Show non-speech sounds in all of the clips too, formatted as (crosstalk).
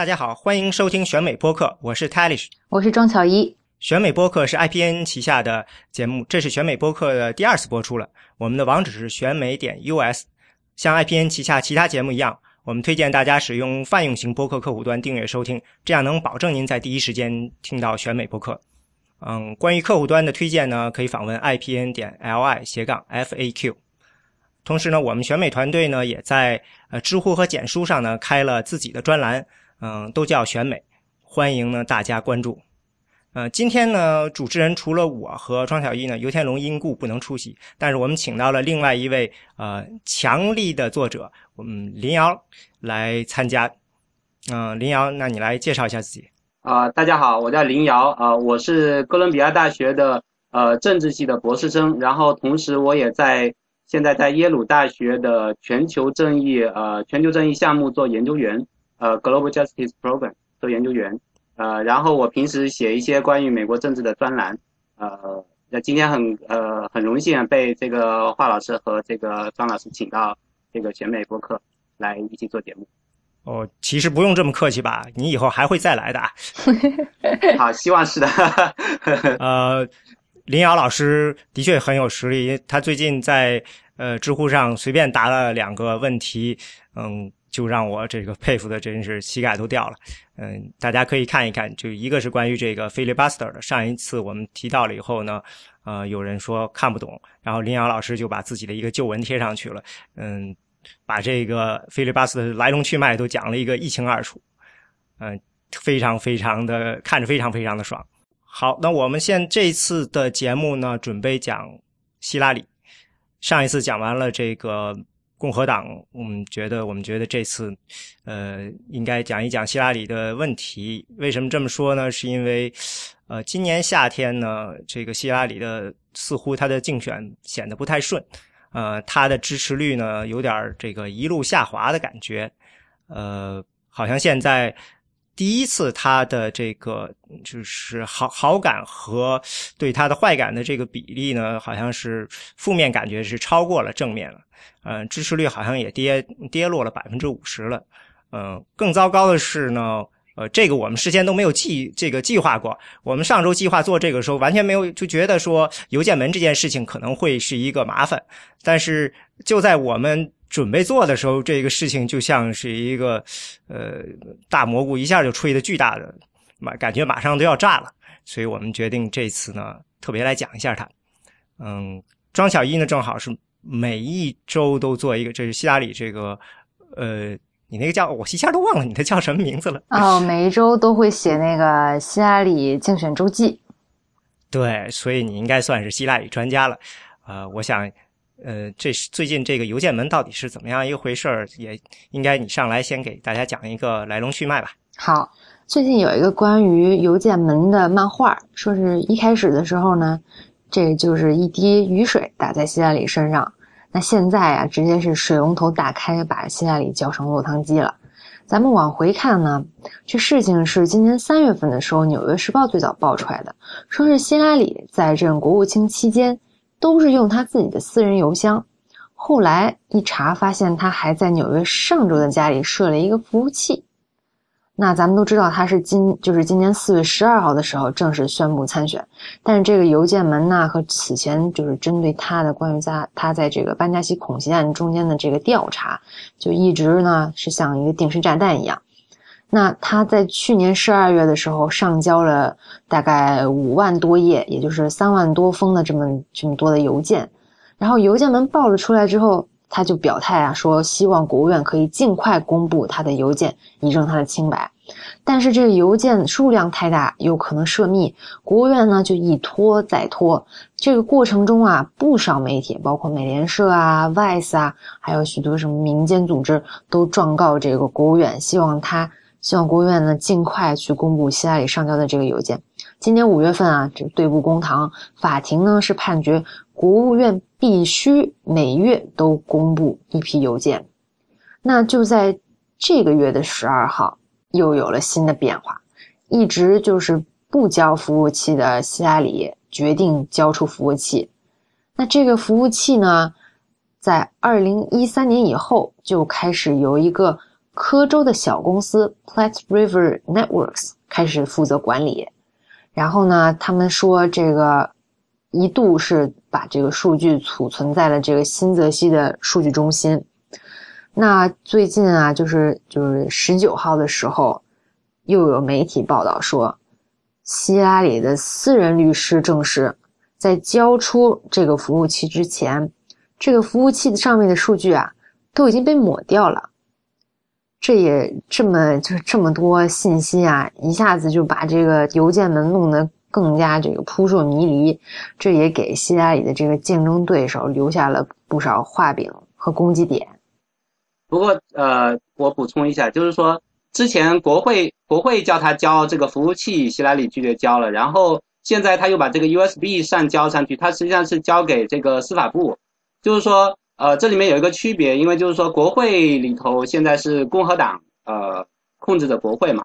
大家好，欢迎收听选美播客，我是 Talish，我是庄巧一。选美播客是 IPN 旗下的节目，这是选美播客的第二次播出了。我们的网址是选美点 US，像 IPN 旗下其他节目一样，我们推荐大家使用泛用型播客客户端订阅收听，这样能保证您在第一时间听到选美播客。嗯，关于客户端的推荐呢，可以访问 IPN 点 LI 斜杠 FAQ。同时呢，我们选美团队呢也在呃知乎和简书上呢开了自己的专栏。嗯，都叫选美，欢迎呢大家关注。呃，今天呢，主持人除了我和庄小艺呢，尤天龙因故不能出席，但是我们请到了另外一位呃强力的作者，我们林瑶来参加。嗯，林瑶，那你来介绍一下自己。啊，大家好，我叫林瑶，啊，我是哥伦比亚大学的呃政治系的博士生，然后同时我也在现在在耶鲁大学的全球正义呃全球正义项目做研究员。呃，Global Justice Program 做研究员，呃，然后我平时写一些关于美国政治的专栏，呃，那今天很呃很荣幸被这个华老师和这个张老师请到这个选美播客来一起做节目。哦，其实不用这么客气吧，你以后还会再来的。(laughs) 好，希望是的。(laughs) 呃，林瑶老师的确很有实力，他最近在呃知乎上随便答了两个问题，嗯。就让我这个佩服的真是膝盖都掉了，嗯，大家可以看一看，就一个是关于这个 filibuster 的，上一次我们提到了以后呢，呃，有人说看不懂，然后林阳老师就把自己的一个旧文贴上去了，嗯，把这个 filibuster 的来龙去脉都讲了一个一清二楚，嗯，非常非常的看着非常非常的爽。好，那我们现这次的节目呢，准备讲希拉里，上一次讲完了这个。共和党，我们觉得，我们觉得这次，呃，应该讲一讲希拉里的问题。为什么这么说呢？是因为，呃，今年夏天呢，这个希拉里的似乎他的竞选显得不太顺，呃，他的支持率呢有点这个一路下滑的感觉，呃，好像现在。第一次，他的这个就是好好感和对他的坏感的这个比例呢，好像是负面感觉是超过了正面了。嗯，支持率好像也跌跌落了百分之五十了。嗯，更糟糕的是呢，呃，这个我们事先都没有计这个计划过。我们上周计划做这个时候，完全没有就觉得说邮件门这件事情可能会是一个麻烦。但是就在我们。准备做的时候，这个事情就像是一个，呃，大蘑菇一下就吹的巨大的，马感觉马上都要炸了，所以我们决定这次呢特别来讲一下它。嗯，庄小一呢正好是每一周都做一个，这是希拉里这个，呃，你那个叫我一下都忘了你的叫什么名字了。哦，每一周都会写那个希拉里竞选周记。对，所以你应该算是希拉里专家了。呃，我想。呃，这是最近这个邮件门到底是怎么样一回事儿？也应该你上来先给大家讲一个来龙去脉吧。好，最近有一个关于邮件门的漫画，说是一开始的时候呢，这就是一滴雨水打在希拉里身上，那现在啊，直接是水龙头打开，把希拉里浇成落汤鸡了。咱们往回看呢，这事情是今年三月份的时候，《纽约时报》最早爆出来的，说是希拉里在任国务卿期间。都是用他自己的私人邮箱，后来一查发现他还在纽约上周的家里设了一个服务器。那咱们都知道他是今就是今年四月十二号的时候正式宣布参选，但是这个邮件门呢和此前就是针对他的关于在他在这个班加西恐袭案中间的这个调查，就一直呢是像一个定时炸弹一样。那他在去年十二月的时候上交了大概五万多页，也就是三万多封的这么这么多的邮件，然后邮件门爆了出来之后，他就表态啊，说希望国务院可以尽快公布他的邮件，以证他的清白。但是这个邮件数量太大，有可能涉密，国务院呢就一拖再拖。这个过程中啊，不少媒体，包括美联社啊、Vice 啊，还有许多什么民间组织，都状告这个国务院，希望他。希望国务院呢尽快去公布希拉里上交的这个邮件。今年五月份啊，这对簿公堂，法庭呢是判决国务院必须每月都公布一批邮件。那就在这个月的十二号，又有了新的变化。一直就是不交服务器的希拉里决定交出服务器。那这个服务器呢，在二零一三年以后就开始由一个。科州的小公司 Platte River Networks 开始负责管理。然后呢，他们说这个一度是把这个数据储存在了这个新泽西的数据中心。那最近啊，就是就是十九号的时候，又有媒体报道说，希拉里的私人律师证实，在交出这个服务器之前，这个服务器上面的数据啊都已经被抹掉了。这也这么就是这么多信息啊，一下子就把这个邮件门弄得更加这个扑朔迷离，这也给希拉里的这个竞争对手留下了不少画饼和攻击点。不过，呃，我补充一下，就是说，之前国会国会叫他交这个服务器，希拉里拒绝交了，然后现在他又把这个 USB 上交上去，他实际上是交给这个司法部，就是说，呃，这里面有一个区别，因为就是说，国会里头现在是共和党呃控制着国会嘛，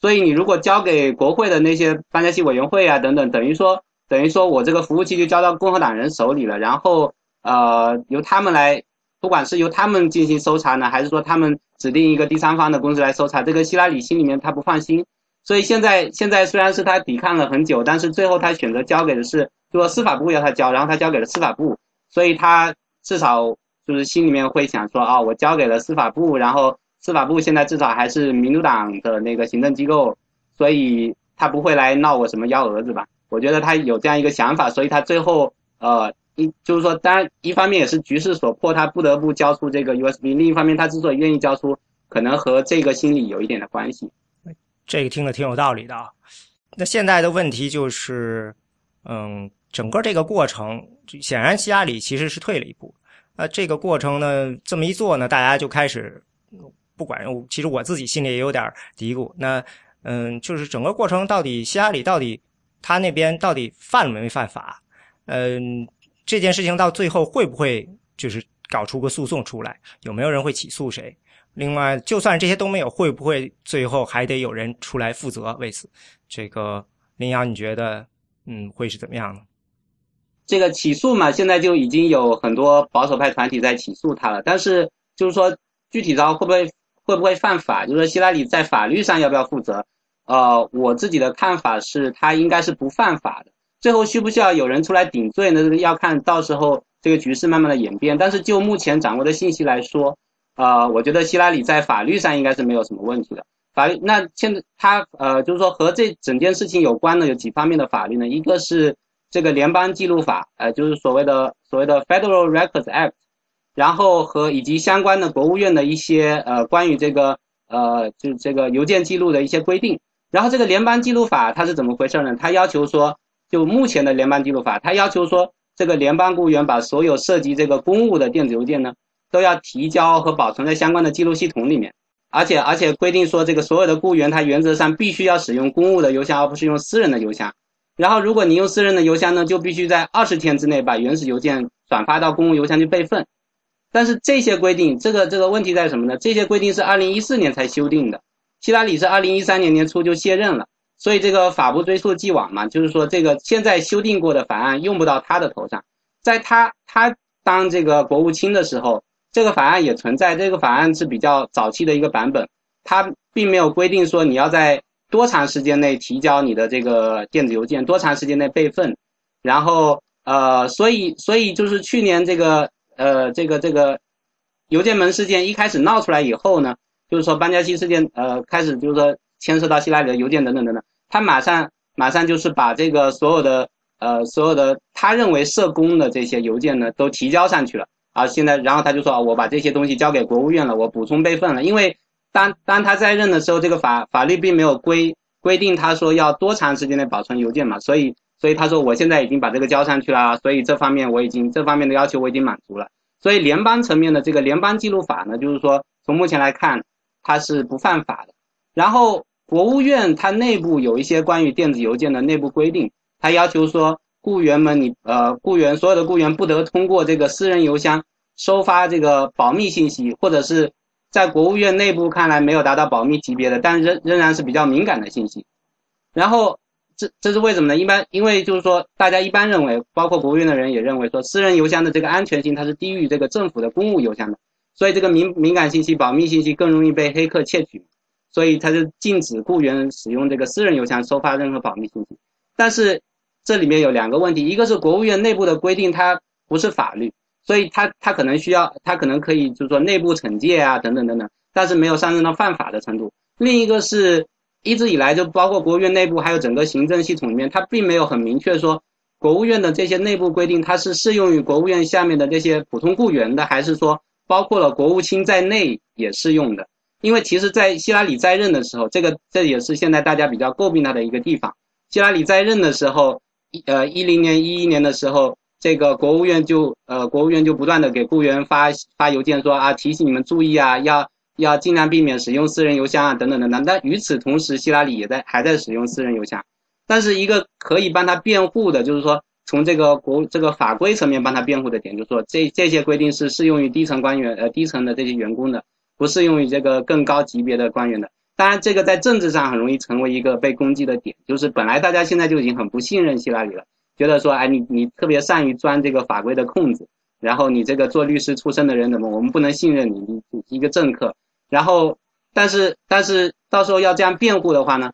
所以你如果交给国会的那些班加西委员会啊等等，等于说等于说我这个服务器就交到共和党人手里了，然后呃由他们来。不管是由他们进行搜查呢，还是说他们指定一个第三方的公司来搜查，这个希拉里心里面他不放心，所以现在现在虽然是他抵抗了很久，但是最后他选择交给的是，就说司法部要他交，然后他交给了司法部，所以他至少就是心里面会想说啊，我交给了司法部，然后司法部现在至少还是民主党的那个行政机构，所以他不会来闹我什么幺蛾子吧？我觉得他有这样一个想法，所以他最后呃。一就是说，当然一方面也是局势所迫，他不得不交出这个 USB；另一方面，他之所以愿意交出，可能和这个心理有一点的关系。这个听着挺有道理的啊。那现在的问题就是，嗯，整个这个过程，显然希拉里其实是退了一步。那这个过程呢，这么一做呢，大家就开始不管，其实我自己心里也有点嘀咕。那嗯，就是整个过程到底希拉里到底他那边到底犯没犯法？嗯。这件事情到最后会不会就是搞出个诉讼出来？有没有人会起诉谁？另外，就算这些都没有，会不会最后还得有人出来负责？为此，这个林阳，你觉得嗯会是怎么样呢？这个起诉嘛，现在就已经有很多保守派团体在起诉他了。但是就是说，具体到会不会会不会犯法？就是说，希拉里在法律上要不要负责？呃，我自己的看法是他应该是不犯法的。最后需不需要有人出来顶罪呢？要看到时候这个局势慢慢的演变。但是就目前掌握的信息来说，呃，我觉得希拉里在法律上应该是没有什么问题的。法律那现在他呃，就是说和这整件事情有关的有几方面的法律呢？一个是这个联邦记录法，呃，就是所谓的所谓的 Federal Records Act，然后和以及相关的国务院的一些呃关于这个呃就这个邮件记录的一些规定。然后这个联邦记录法它是怎么回事呢？它要求说。就目前的联邦记录法，它要求说，这个联邦雇员把所有涉及这个公务的电子邮件呢，都要提交和保存在相关的记录系统里面，而且而且规定说，这个所有的雇员他原则上必须要使用公务的邮箱，而不是用私人的邮箱。然后，如果你用私人的邮箱呢，就必须在二十天之内把原始邮件转发到公共邮箱去备份。但是这些规定，这个这个问题在什么呢？这些规定是二零一四年才修订的，希拉里是二零一三年年初就卸任了。所以这个法不追溯既往嘛，就是说这个现在修订过的法案用不到他的头上，在他他当这个国务卿的时候，这个法案也存在，这个法案是比较早期的一个版本，它并没有规定说你要在多长时间内提交你的这个电子邮件，多长时间内备份，然后呃，所以所以就是去年这个呃这个这个邮件门事件一开始闹出来以后呢，就是说班加西事件呃开始就是说。牵涉到希拉里的邮件等等等等，他马上马上就是把这个所有的呃所有的他认为涉公的这些邮件呢都提交上去了。啊，现在然后他就说，我把这些东西交给国务院了，我补充备份了，因为当当他在任的时候，这个法法律并没有规规定他说要多长时间内保存邮件嘛，所以所以他说我现在已经把这个交上去了，所以这方面我已经这方面的要求我已经满足了，所以联邦层面的这个联邦记录法呢，就是说从目前来看它是不犯法的。然后国务院它内部有一些关于电子邮件的内部规定，它要求说雇员们你呃雇员所有的雇员不得通过这个私人邮箱收发这个保密信息，或者是在国务院内部看来没有达到保密级别的，但仍仍然是比较敏感的信息。然后这这是为什么呢？一般因为就是说大家一般认为，包括国务院的人也认为说，私人邮箱的这个安全性它是低于这个政府的公务邮箱的。所以这个敏敏感信息、保密信息更容易被黑客窃取，所以他就禁止雇员使用这个私人邮箱收发任何保密信息。但是这里面有两个问题，一个是国务院内部的规定，它不是法律，所以他他可能需要，他可能可以就是说内部惩戒啊等等等等，但是没有上升到犯法的程度。另一个是一直以来就包括国务院内部还有整个行政系统里面，它并没有很明确说国务院的这些内部规定它是适用于国务院下面的这些普通雇员的，还是说。包括了国务卿在内也适用的，因为其实，在希拉里在任的时候，这个这也是现在大家比较诟病他的一个地方。希拉里在任的时候，呃一零年、一一年的时候，这个国务院就呃国务院就不断的给雇员发发邮件说啊，提醒你们注意啊，要要尽量避免使用私人邮箱啊，等等等等。但与此同时，希拉里也在还在使用私人邮箱，但是一个可以帮他辩护的，就是说。从这个国这个法规层面帮他辩护的点，就是说这这些规定是适用于低层官员呃低层的这些员工的，不适用于这个更高级别的官员的。当然，这个在政治上很容易成为一个被攻击的点，就是本来大家现在就已经很不信任希拉里了，觉得说哎你你特别善于钻这个法规的空子，然后你这个做律师出身的人怎么我们不能信任你你一个政客，然后但是但是到时候要这样辩护的话呢，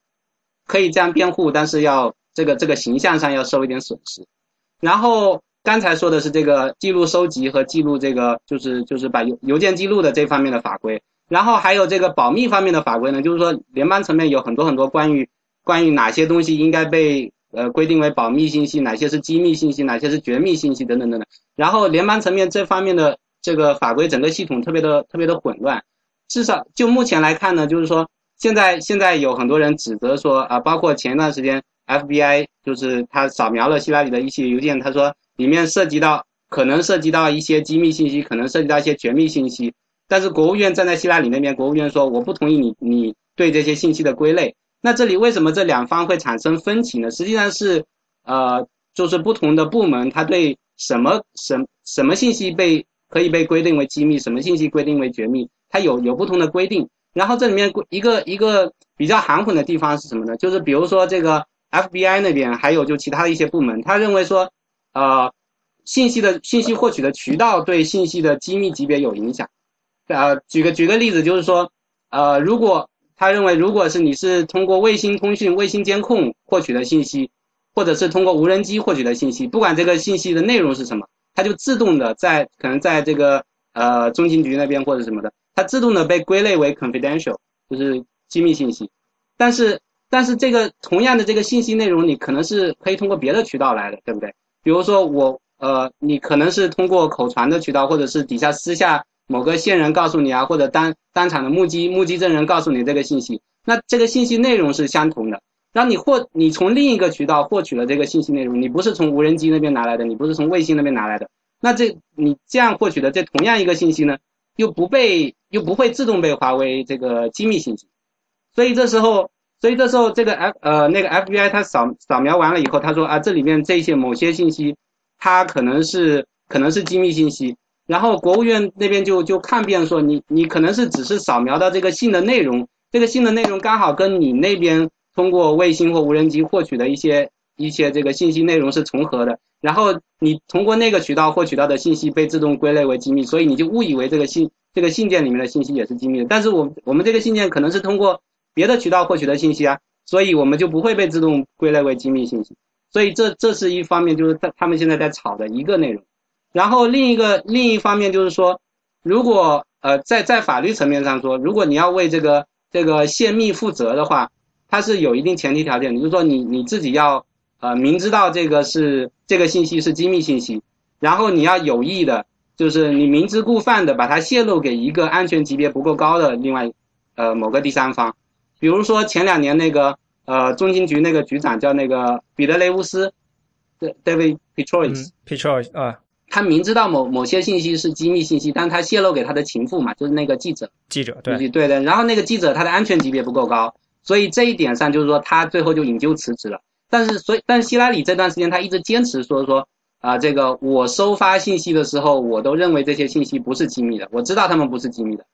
可以这样辩护，但是要这个这个形象上要受一点损失。然后刚才说的是这个记录收集和记录这个就是就是把邮邮件记录的这方面的法规，然后还有这个保密方面的法规呢，就是说联邦层面有很多很多关于关于哪些东西应该被呃规定为保密信息，哪些是机密信息，哪些是绝密信息等等等等。然后联邦层面这方面的这个法规整个系统特别的特别的混乱，至少就目前来看呢，就是说现在现在有很多人指责说啊，包括前一段时间。FBI 就是他扫描了希拉里的一些邮件，他说里面涉及到可能涉及到一些机密信息，可能涉及到一些绝密信息。但是国务院站在希拉里那边，国务院说我不同意你你对这些信息的归类。那这里为什么这两方会产生分歧呢？实际上是呃，就是不同的部门他对什么什什么信息被可以被规定为机密，什么信息规定为绝密，它有有不同的规定。然后这里面一个一个比较含混的地方是什么呢？就是比如说这个。FBI 那边还有就其他的一些部门，他认为说，呃，信息的信息获取的渠道对信息的机密级别有影响。呃，举个举个例子，就是说，呃，如果他认为如果是你是通过卫星通讯、卫星监控获取的信息，或者是通过无人机获取的信息，不管这个信息的内容是什么，它就自动的在可能在这个呃中情局那边或者什么的，它自动的被归类为 confidential，就是机密信息。但是但是这个同样的这个信息内容，你可能是可以通过别的渠道来的，对不对？比如说我，呃，你可能是通过口传的渠道，或者是底下私下某个线人告诉你啊，或者当当场的目击目击证人告诉你这个信息，那这个信息内容是相同的。然后你获你从另一个渠道获取了这个信息内容，你不是从无人机那边拿来的，你不是从卫星那边拿来的，那这你这样获取的这同样一个信息呢，又不被又不会自动被划为这个机密信息，所以这时候。所以这时候，这个 F 呃那个 FBI 它扫扫描完了以后，他说啊，这里面这些某些信息，它可能是可能是机密信息。然后国务院那边就就抗辩说，你你可能是只是扫描到这个信的内容，这个信的内容刚好跟你那边通过卫星或无人机获取的一些一些这个信息内容是重合的。然后你通过那个渠道获取到的信息被自动归类为机密，所以你就误以为这个信这个信件里面的信息也是机密的。但是我我们这个信件可能是通过。别的渠道获取的信息啊，所以我们就不会被自动归类为机密信息。所以这这是一方面，就是他他们现在在炒的一个内容。然后另一个另一方面就是说，如果呃在在法律层面上说，如果你要为这个这个泄密负责的话，它是有一定前提条件，就是说你你自己要呃明知道这个是这个信息是机密信息，然后你要有意的，就是你明知故犯的把它泄露给一个安全级别不够高的另外呃某个第三方。比如说前两年那个呃中情局那个局长叫那个彼得雷乌斯，David Petrois，Petrois 啊，他明知道某某些信息是机密信息，但他泄露给他的情妇嘛，就是那个记者，记者对对的，然后那个记者他的安全级别不够高，所以这一点上就是说他最后就引咎辞职了。但是所以但希拉里这段时间他一直坚持说说啊这个我收发信息的时候我都认为这些信息不是机密的，我知道他们不是机密的。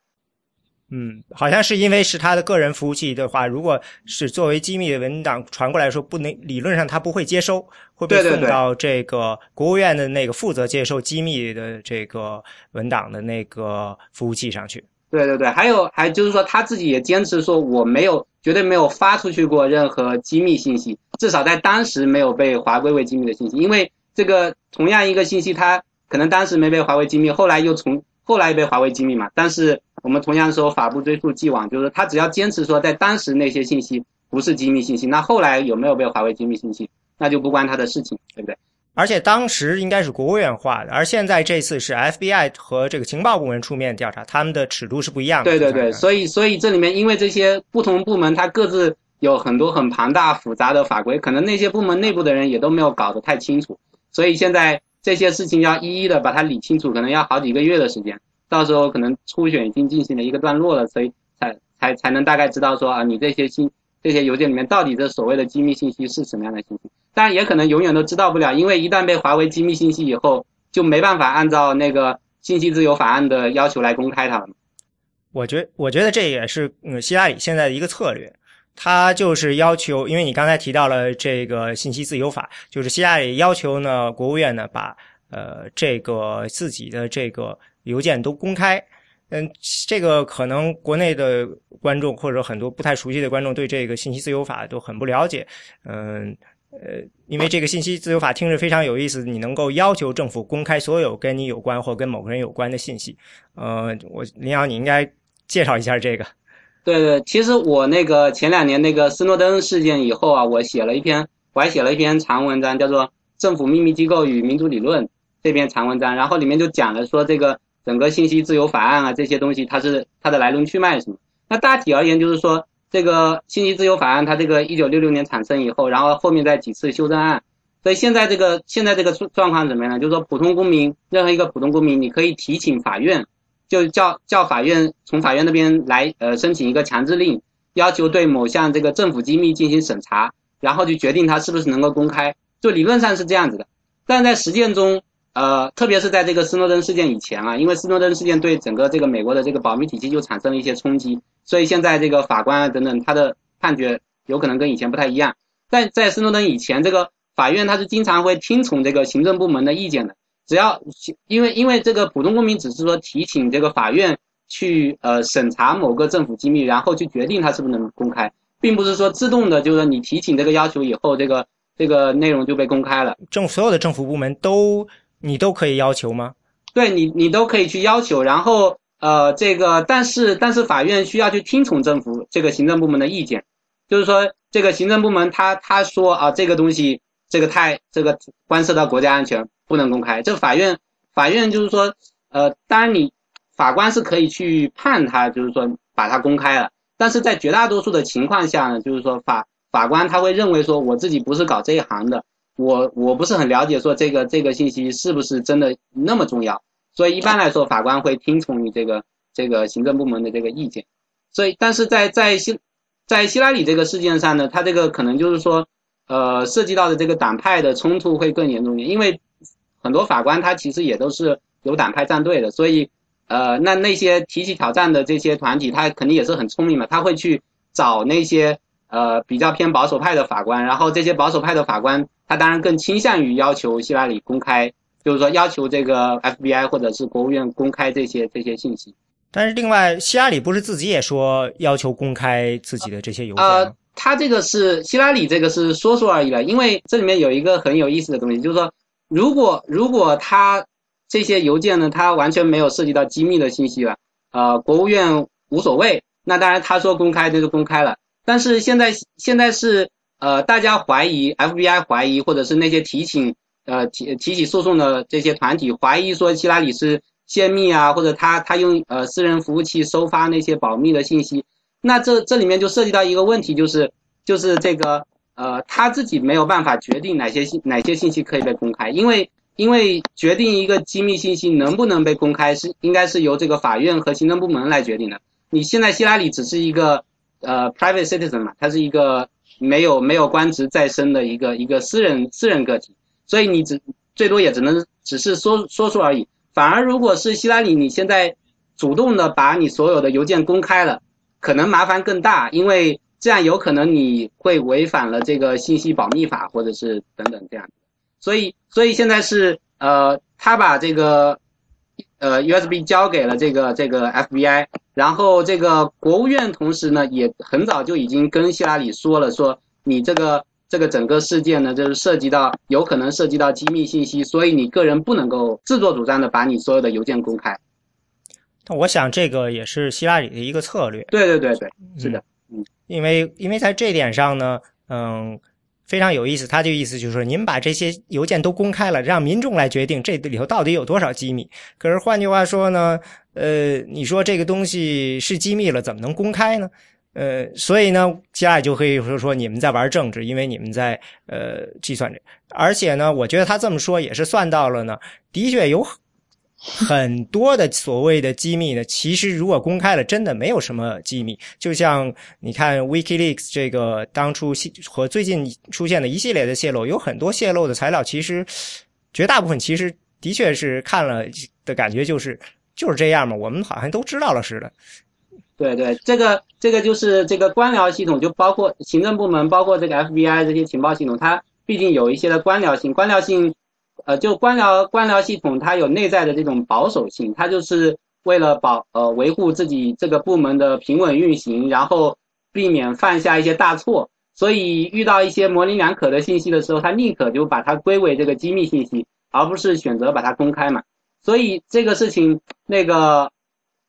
嗯，好像是因为是他的个人服务器的话，如果是作为机密的文档传过来说，不能理论上他不会接收，会被送到这个国务院的那个负责接收机密的这个文档的那个服务器上去。对对对，还有还就是说他自己也坚持说我没有绝对没有发出去过任何机密信息，至少在当时没有被划归为机密的信息，因为这个同样一个信息，它可能当时没被划为机密，后来又从后来被华为机密嘛，但是。我们同样说法不追溯既往，就是他只要坚持说在当时那些信息不是机密信息，那后来有没有被华为机密信息，那就不关他的事情，对不对？而且当时应该是国务院画的，而现在这次是 FBI 和这个情报部门出面调查，他们的尺度是不一样的。对对对，所以所以这里面因为这些不同部门它各自有很多很庞大复杂的法规，可能那些部门内部的人也都没有搞得太清楚，所以现在这些事情要一一的把它理清楚，可能要好几个月的时间。到时候可能初选已经进行了一个段落了，所以才才才能大概知道说啊，你这些信这些邮件里面到底这所谓的机密信息是什么样的信息？当然也可能永远都知道不了，因为一旦被划为机密信息以后，就没办法按照那个信息自由法案的要求来公开它了。我觉我觉得这也是嗯希拉里现在的一个策略，他就是要求，因为你刚才提到了这个信息自由法，就是希拉里要求呢国务院呢把呃这个自己的这个。邮件都公开，嗯，这个可能国内的观众或者很多不太熟悉的观众对这个信息自由法都很不了解，嗯，呃，因为这个信息自由法听着非常有意思，你能够要求政府公开所有跟你有关或跟某个人有关的信息，呃，我林阳，你应该介绍一下这个。对对，其实我那个前两年那个斯诺登事件以后啊，我写了一篇，我还写了一篇长文章，叫做《政府秘密机构与民主理论》这篇长文章，然后里面就讲了说这个。整个信息自由法案啊，这些东西它是它的来龙去脉是什么？那大体而言就是说，这个信息自由法案它这个一九六六年产生以后，然后后面再几次修正案，所以现在这个现在这个状况怎么样呢？就是说，普通公民任何一个普通公民，你可以提请法院，就叫叫法院从法院那边来呃申请一个强制令，要求对某项这个政府机密进行审查，然后就决定它是不是能够公开。就理论上是这样子的，但在实践中。呃，特别是在这个斯诺登事件以前啊，因为斯诺登事件对整个这个美国的这个保密体系就产生了一些冲击，所以现在这个法官啊等等他的判决有可能跟以前不太一样。但在斯诺登以前，这个法院他是经常会听从这个行政部门的意见的，只要因为因为这个普通公民只是说提请这个法院去呃审查某个政府机密，然后去决定它是不是能公开，并不是说自动的，就是说你提请这个要求以后，这个这个内容就被公开了。政所有的政府部门都。你都可以要求吗？对你，你都可以去要求。然后，呃，这个，但是，但是法院需要去听从政府这个行政部门的意见，就是说，这个行政部门他他说啊，这个东西，这个太这个关涉到国家安全，不能公开。这法院，法院就是说，呃，当然你法官是可以去判他，就是说把它公开了。但是在绝大多数的情况下呢，就是说法法官他会认为说，我自己不是搞这一行的。我我不是很了解，说这个这个信息是不是真的那么重要，所以一般来说，法官会听从你这个这个行政部门的这个意见。所以，但是在在希在希拉里这个事件上呢，他这个可能就是说，呃，涉及到的这个党派的冲突会更严重一点，因为很多法官他其实也都是有党派站队的，所以呃，那那些提起挑战的这些团体，他肯定也是很聪明嘛，他会去找那些呃比较偏保守派的法官，然后这些保守派的法官。他当然更倾向于要求希拉里公开，就是说要求这个 FBI 或者是国务院公开这些这些信息。但是另外，希拉里不是自己也说要求公开自己的这些邮件呃，他这个是希拉里这个是说说而已了，因为这里面有一个很有意思的东西，就是说，如果如果他这些邮件呢，他完全没有涉及到机密的信息了，呃，国务院无所谓，那当然他说公开那就公开了。但是现在现在是。呃，大家怀疑 FBI 怀疑，或者是那些提请呃提提起诉讼的这些团体怀疑说希拉里是泄密啊，或者他他用呃私人服务器收发那些保密的信息，那这这里面就涉及到一个问题，就是就是这个呃他自己没有办法决定哪些信哪些信息可以被公开，因为因为决定一个机密信息能不能被公开是应该是由这个法院和行政部门来决定的。你现在希拉里只是一个呃 private citizen 嘛，他是一个。没有没有官职在身的一个一个私人私人个体，所以你只最多也只能只是说说说而已。反而如果是希拉里，你现在主动的把你所有的邮件公开了，可能麻烦更大，因为这样有可能你会违反了这个信息保密法，或者是等等这样。所以，所以现在是呃，他把这个呃 USB 交给了这个这个 FBI，然后这个国务院同时呢也很早就已经跟希拉里说了，说你这个这个整个事件呢就是涉及到有可能涉及到机密信息，所以你个人不能够自作主张的把你所有的邮件公开。那我想这个也是希拉里的一个策略。对对对对，是的，嗯，因为因为在这点上呢，嗯，非常有意思。他这个意思就是说，您把这些邮件都公开了，让民众来决定这里头到底有多少机密。可是换句话说呢，呃，你说这个东西是机密了，怎么能公开呢？呃，所以呢，接下来就可以说说你们在玩政治，因为你们在呃计算这。而且呢，我觉得他这么说也是算到了呢，的确有。很多的所谓的机密呢，其实如果公开了，真的没有什么机密。就像你看 WikiLeaks 这个当初和最近出现的一系列的泄露，有很多泄露的材料，其实绝大部分其实的确是看了的感觉就是就是这样嘛，我们好像都知道了似的。对对，这个这个就是这个官僚系统，就包括行政部门，包括这个 FBI 这些情报系统，它毕竟有一些的官僚性，官僚性。呃，就官僚官僚系统，它有内在的这种保守性，它就是为了保呃维护自己这个部门的平稳运行，然后避免犯下一些大错，所以遇到一些模棱两可的信息的时候，他宁可就把它归为这个机密信息，而不是选择把它公开嘛。所以这个事情，那个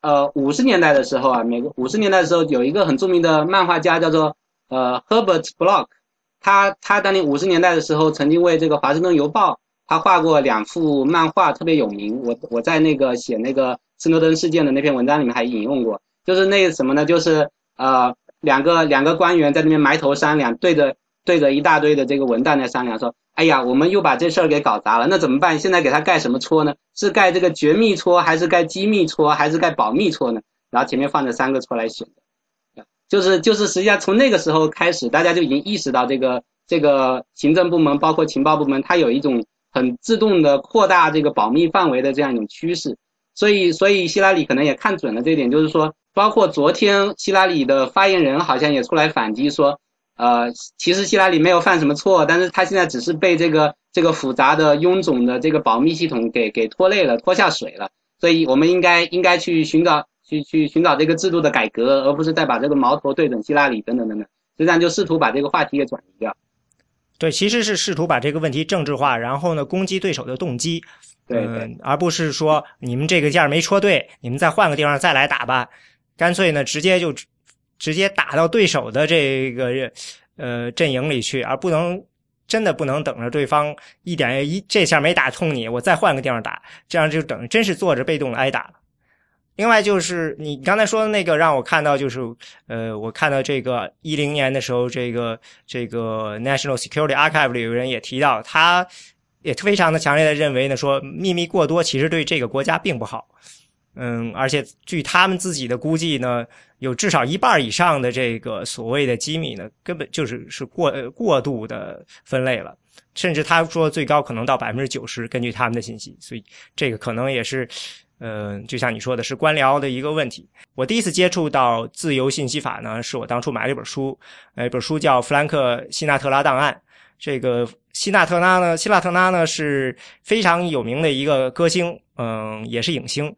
呃五十年代的时候啊，美国五十年代的时候有一个很著名的漫画家叫做呃 Herbert Block，他他当年五十年代的时候曾经为这个华盛顿邮报。他画过两幅漫画，特别有名。我我在那个写那个斯诺登事件的那篇文章里面还引用过，就是那什么呢？就是呃，两个两个官员在那边埋头商量，对着对着一大堆的这个文档在商量，说：“哎呀，我们又把这事儿给搞砸了，那怎么办？现在给他盖什么戳呢？是盖这个绝密戳，还是盖机密戳，还是盖保密戳呢？”然后前面放着三个戳来选，就是就是实际上从那个时候开始，大家就已经意识到这个这个行政部门，包括情报部门，它有一种。很自动的扩大这个保密范围的这样一种趋势，所以所以希拉里可能也看准了这一点，就是说，包括昨天希拉里的发言人好像也出来反击说，呃，其实希拉里没有犯什么错，但是他现在只是被这个这个复杂的臃肿的这个保密系统给给拖累了，拖下水了，所以我们应该应该去寻找去去寻找这个制度的改革，而不是再把这个矛头对准希拉里等等等等，实际上就试图把这个话题给转移掉。对，其实是试图把这个问题政治化，然后呢攻击对手的动机，嗯，而不是说你们这个件没戳对，你们再换个地方再来打吧，干脆呢直接就直接打到对手的这个呃阵营里去，而不能真的不能等着对方一点一这下没打痛你，我再换个地方打，这样就等于真是坐着被动的挨打了。另外就是你刚才说的那个，让我看到就是，呃，我看到这个一零年的时候，这个这个 National Security Archive 里有人也提到，他也非常的强烈的认为呢，说秘密过多其实对这个国家并不好，嗯，而且据他们自己的估计呢，有至少一半以上的这个所谓的机密呢，根本就是是过过度的分类了，甚至他说最高可能到百分之九十，根据他们的信息，所以这个可能也是。嗯，就像你说的，是官僚的一个问题。我第一次接触到自由信息法呢，是我当初买了一本书，呃，一本书叫《弗兰克·希纳特拉档案》。这个希纳特拉呢，希纳特拉呢是非常有名的一个歌星，嗯，也是影星。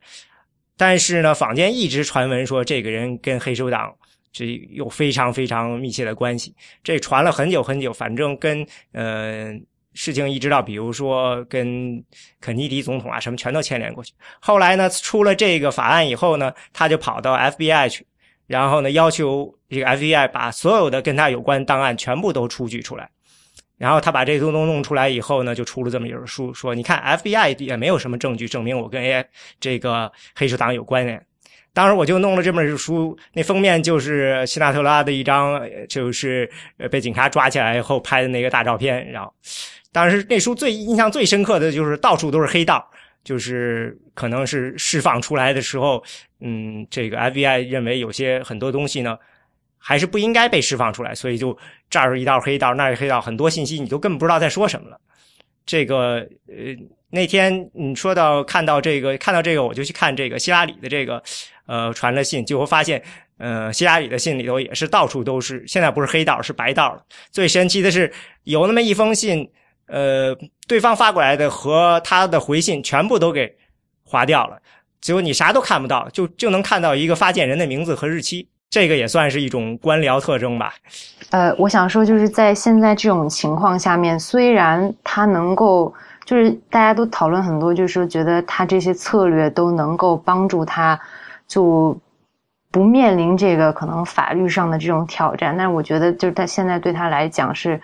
但是呢，坊间一直传闻说这个人跟黑手党这有非常非常密切的关系，这传了很久很久。反正跟嗯。事情一直到，比如说跟肯尼迪总统啊什么，全都牵连过去。后来呢，出了这个法案以后呢，他就跑到 FBI 去，然后呢，要求这个 FBI 把所有的跟他有关档案全部都出具出来。然后他把这东东弄出来以后呢，就出了这么一本书，说你看 FBI 也没有什么证据证明我跟 A 这个黑手党有关联。当时我就弄了这本书，那封面就是希纳特拉的一张，就是被警察抓起来以后拍的那个大照片，然后。当时那书最印象最深刻的就是到处都是黑道，就是可能是释放出来的时候，嗯，这个 FBI 认为有些很多东西呢，还是不应该被释放出来，所以就这儿一道黑道，那儿黑道，很多信息你都根本不知道在说什么了。这个呃，那天你说到看到这个，看到这个，我就去看这个希拉里的这个呃传的信，结果发现，呃，希拉里的信里头也是到处都是，现在不是黑道是白道了。最神奇的是，有那么一封信，呃，对方发过来的和他的回信全部都给划掉了，只有你啥都看不到，就就能看到一个发件人的名字和日期。这个也算是一种官僚特征吧。呃，我想说，就是在现在这种情况下面，虽然他能够。就是大家都讨论很多，就是说觉得他这些策略都能够帮助他，就不面临这个可能法律上的这种挑战。但是我觉得，就是他现在对他来讲是，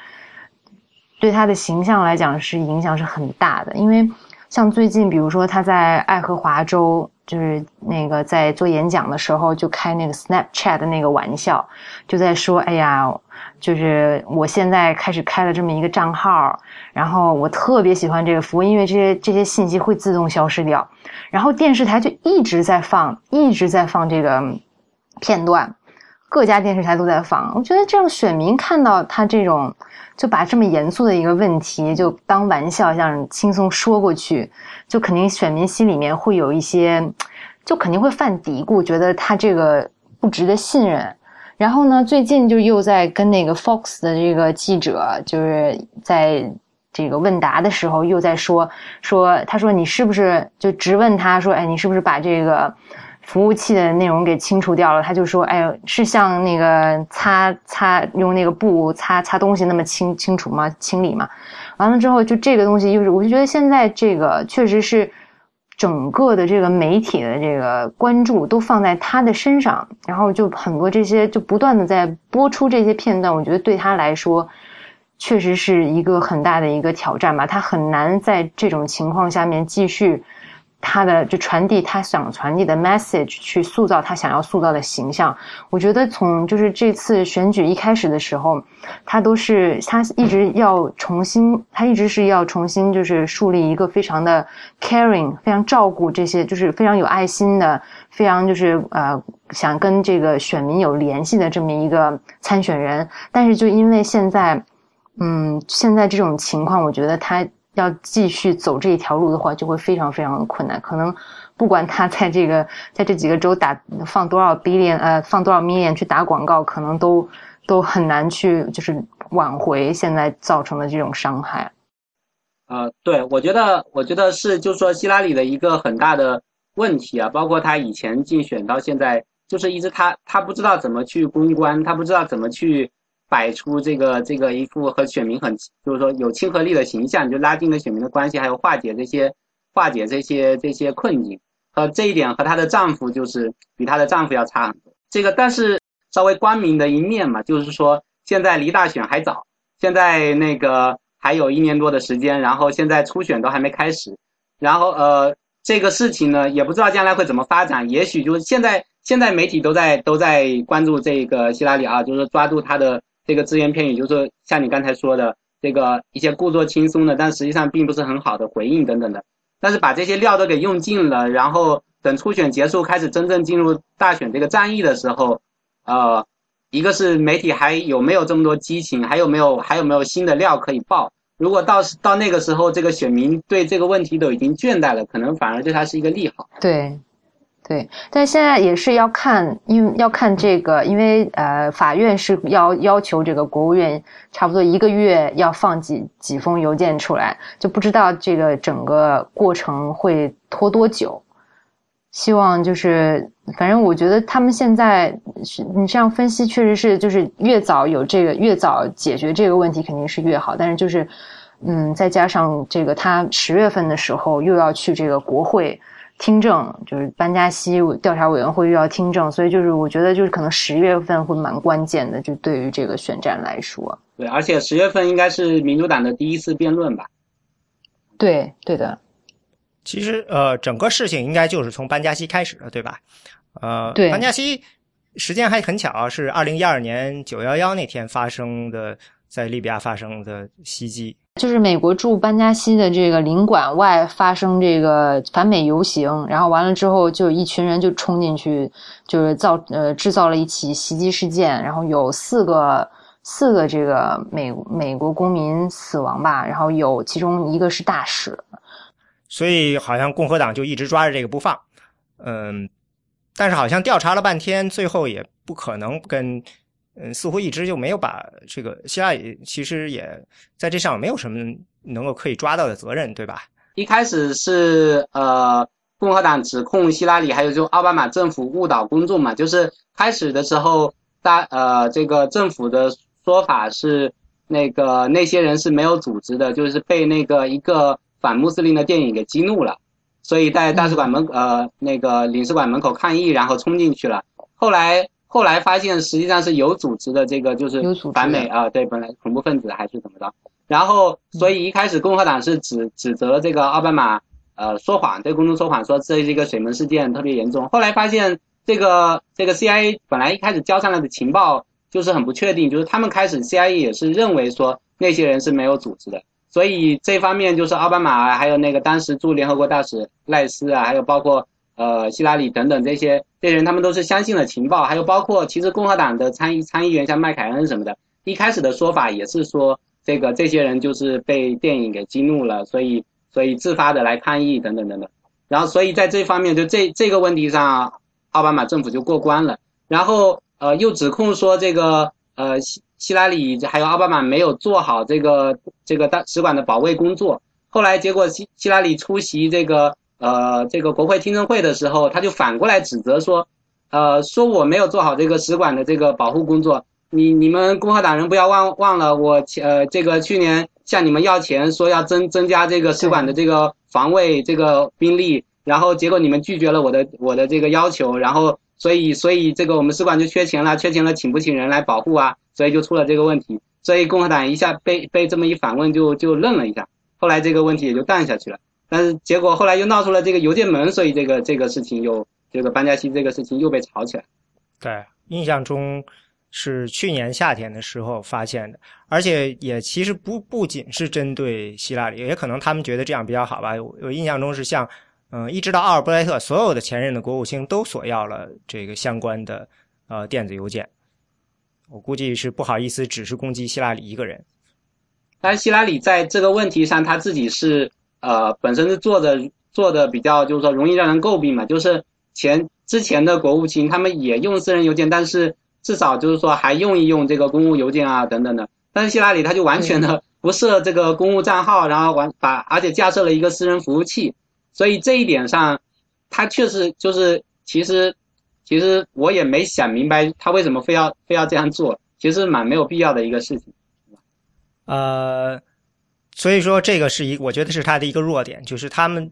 对他的形象来讲是影响是很大的。因为像最近，比如说他在爱荷华州，就是那个在做演讲的时候，就开那个 Snapchat 的那个玩笑，就在说：“哎呀。”就是我现在开始开了这么一个账号，然后我特别喜欢这个服务，因为这些这些信息会自动消失掉。然后电视台就一直在放，一直在放这个片段，各家电视台都在放。我觉得这样选民看到他这种，就把这么严肃的一个问题就当玩笑，这样轻松说过去，就肯定选民心里面会有一些，就肯定会犯嘀咕，觉得他这个不值得信任。然后呢？最近就又在跟那个 Fox 的这个记者，就是在这个问答的时候，又在说说，他说你是不是就直问他说，哎，你是不是把这个服务器的内容给清除掉了？他就说，哎呦，是像那个擦擦用那个布擦擦东西那么清清楚吗？清理吗？完了之后，就这个东西又是，我就觉得现在这个确实是。整个的这个媒体的这个关注都放在他的身上，然后就很多这些就不断的在播出这些片段，我觉得对他来说，确实是一个很大的一个挑战吧，他很难在这种情况下面继续。他的就传递他想传递的 message，去塑造他想要塑造的形象。我觉得从就是这次选举一开始的时候，他都是他一直要重新，他一直是要重新就是树立一个非常的 caring，非常照顾这些就是非常有爱心的，非常就是呃想跟这个选民有联系的这么一个参选人。但是就因为现在，嗯，现在这种情况，我觉得他。要继续走这一条路的话，就会非常非常的困难。可能不管他在这个在这几个州打放多少 billion 呃放多少 million 去打广告，可能都都很难去就是挽回现在造成的这种伤害。呃，对，我觉得我觉得是就是说希拉里的一个很大的问题啊，包括他以前竞选到现在，就是一直他他不知道怎么去公关，他不知道怎么去。摆出这个这个一副和选民很就是说有亲和力的形象，就拉近了选民的关系，还有化解这些化解这些这些困境。和这一点和她的丈夫就是比她的丈夫要差很多。这个但是稍微光明的一面嘛，就是说现在离大选还早，现在那个还有一年多的时间，然后现在初选都还没开始，然后呃这个事情呢也不知道将来会怎么发展，也许就是现在现在媒体都在都在关注这个希拉里啊，就是抓住她的。这个只言片语就是像你刚才说的，这个一些故作轻松的，但实际上并不是很好的回应等等的。但是把这些料都给用尽了，然后等初选结束，开始真正进入大选这个战役的时候，呃，一个是媒体还有没有这么多激情，还有没有还有没有新的料可以爆？如果到到那个时候，这个选民对这个问题都已经倦怠了，可能反而对他是一个利好。对。对，但现在也是要看，因为要看这个，因为呃，法院是要要求这个国务院差不多一个月要放几几封邮件出来，就不知道这个整个过程会拖多久。希望就是，反正我觉得他们现在是你这样分析，确实是就是越早有这个，越早解决这个问题肯定是越好。但是就是，嗯，再加上这个他十月份的时候又要去这个国会。听证就是班加西调查委员会又要听证，所以就是我觉得就是可能十月份会蛮关键的，就对于这个选战来说。对，而且十月份应该是民主党的第一次辩论吧？对，对的。其实呃，整个事情应该就是从班加西开始的，对吧？呃，对，班加西时间还很巧，是二零一二年九幺幺那天发生的，在利比亚发生的袭击。就是美国驻班加西的这个领馆外发生这个反美游行，然后完了之后，就一群人就冲进去，就是造呃制造了一起袭击事件，然后有四个四个这个美美国公民死亡吧，然后有其中一个是大使。所以好像共和党就一直抓着这个不放。嗯，但是好像调查了半天，最后也不可能跟，嗯，似乎一直就没有把这个希拉里其实也在这上没有什么能够可以抓到的责任，对吧？一开始是呃，共和党指控希拉里还有就奥巴马政府误导公众嘛，就是开始的时候大呃这个政府的说法是那个那些人是没有组织的，就是被那个一个反穆斯林的电影给激怒了。所以在大使馆门呃那个领事馆门口抗议，然后冲进去了。后来后来发现实际上是有组织的，这个就是反美啊，对，本来恐怖分子还是怎么着。然后所以一开始共和党是指指责这个奥巴马呃说谎，对公众说谎，说这是一个水门事件特别严重。后来发现这个这个 CIA 本来一开始交上来的情报就是很不确定，就是他们开始 CIA 也是认为说那些人是没有组织的。所以这方面就是奥巴马，还有那个当时驻联合国大使赖斯啊，还有包括呃希拉里等等这些这些人，他们都是相信了情报。还有包括其实共和党的参议参议员像麦凯恩什么的，一开始的说法也是说这个这些人就是被电影给激怒了，所以所以自发的来抗议等等等等。然后所以在这方面就这这个问题上，奥巴马政府就过关了。然后呃又指控说这个呃。希希拉里还有奥巴马没有做好这个这个大使馆的保卫工作，后来结果希希拉里出席这个呃这个国会听证会的时候，他就反过来指责说，呃说我没有做好这个使馆的这个保护工作，你你们共和党人不要忘忘了我呃这个去年向你们要钱说要增增加这个使馆的这个防卫这个兵力，然后结果你们拒绝了我的我的这个要求，然后所以所以这个我们使馆就缺钱了，缺钱了请不请人来保护啊？所以就出了这个问题，所以共和党一下被被这么一反问，就就愣了一下，后来这个问题也就淡下去了。但是结果后来又闹出了这个邮件门，所以这个这个事情又这个班加西这个事情又被炒起来。对，印象中是去年夏天的时候发现的，而且也其实不不仅是针对希拉里，也可能他们觉得这样比较好吧。我印象中是像嗯，一直到奥尔布莱特，所有的前任的国务卿都索要了这个相关的呃电子邮件。我估计是不好意思，只是攻击希拉里一个人。但希拉里在这个问题上，他自己是呃，本身是做的做的比较，就是说容易让人诟病嘛。就是前之前的国务卿他们也用私人邮件，但是至少就是说还用一用这个公务邮件啊等等的。但是希拉里他就完全的不设这个公务账号，然后完把而且架设了一个私人服务器，所以这一点上，他确实就是其实。其实我也没想明白他为什么非要非要这样做，其实蛮没有必要的一个事情。呃，所以说这个是一，我觉得是他的一个弱点，就是他们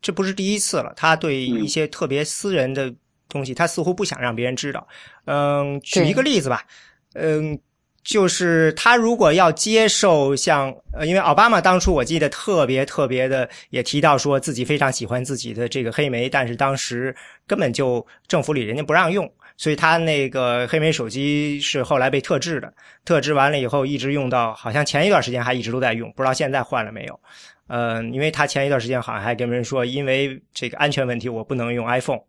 这不是第一次了，他对一些特别私人的东西，他似乎不想让别人知道。嗯，举一个例子吧，嗯。就是他如果要接受像呃，因为奥巴马当初我记得特别特别的也提到说自己非常喜欢自己的这个黑莓，但是当时根本就政府里人家不让用，所以他那个黑莓手机是后来被特制的，特制完了以后一直用到好像前一段时间还一直都在用，不知道现在换了没有。嗯，因为他前一段时间好像还跟别人说，因为这个安全问题我不能用 iPhone。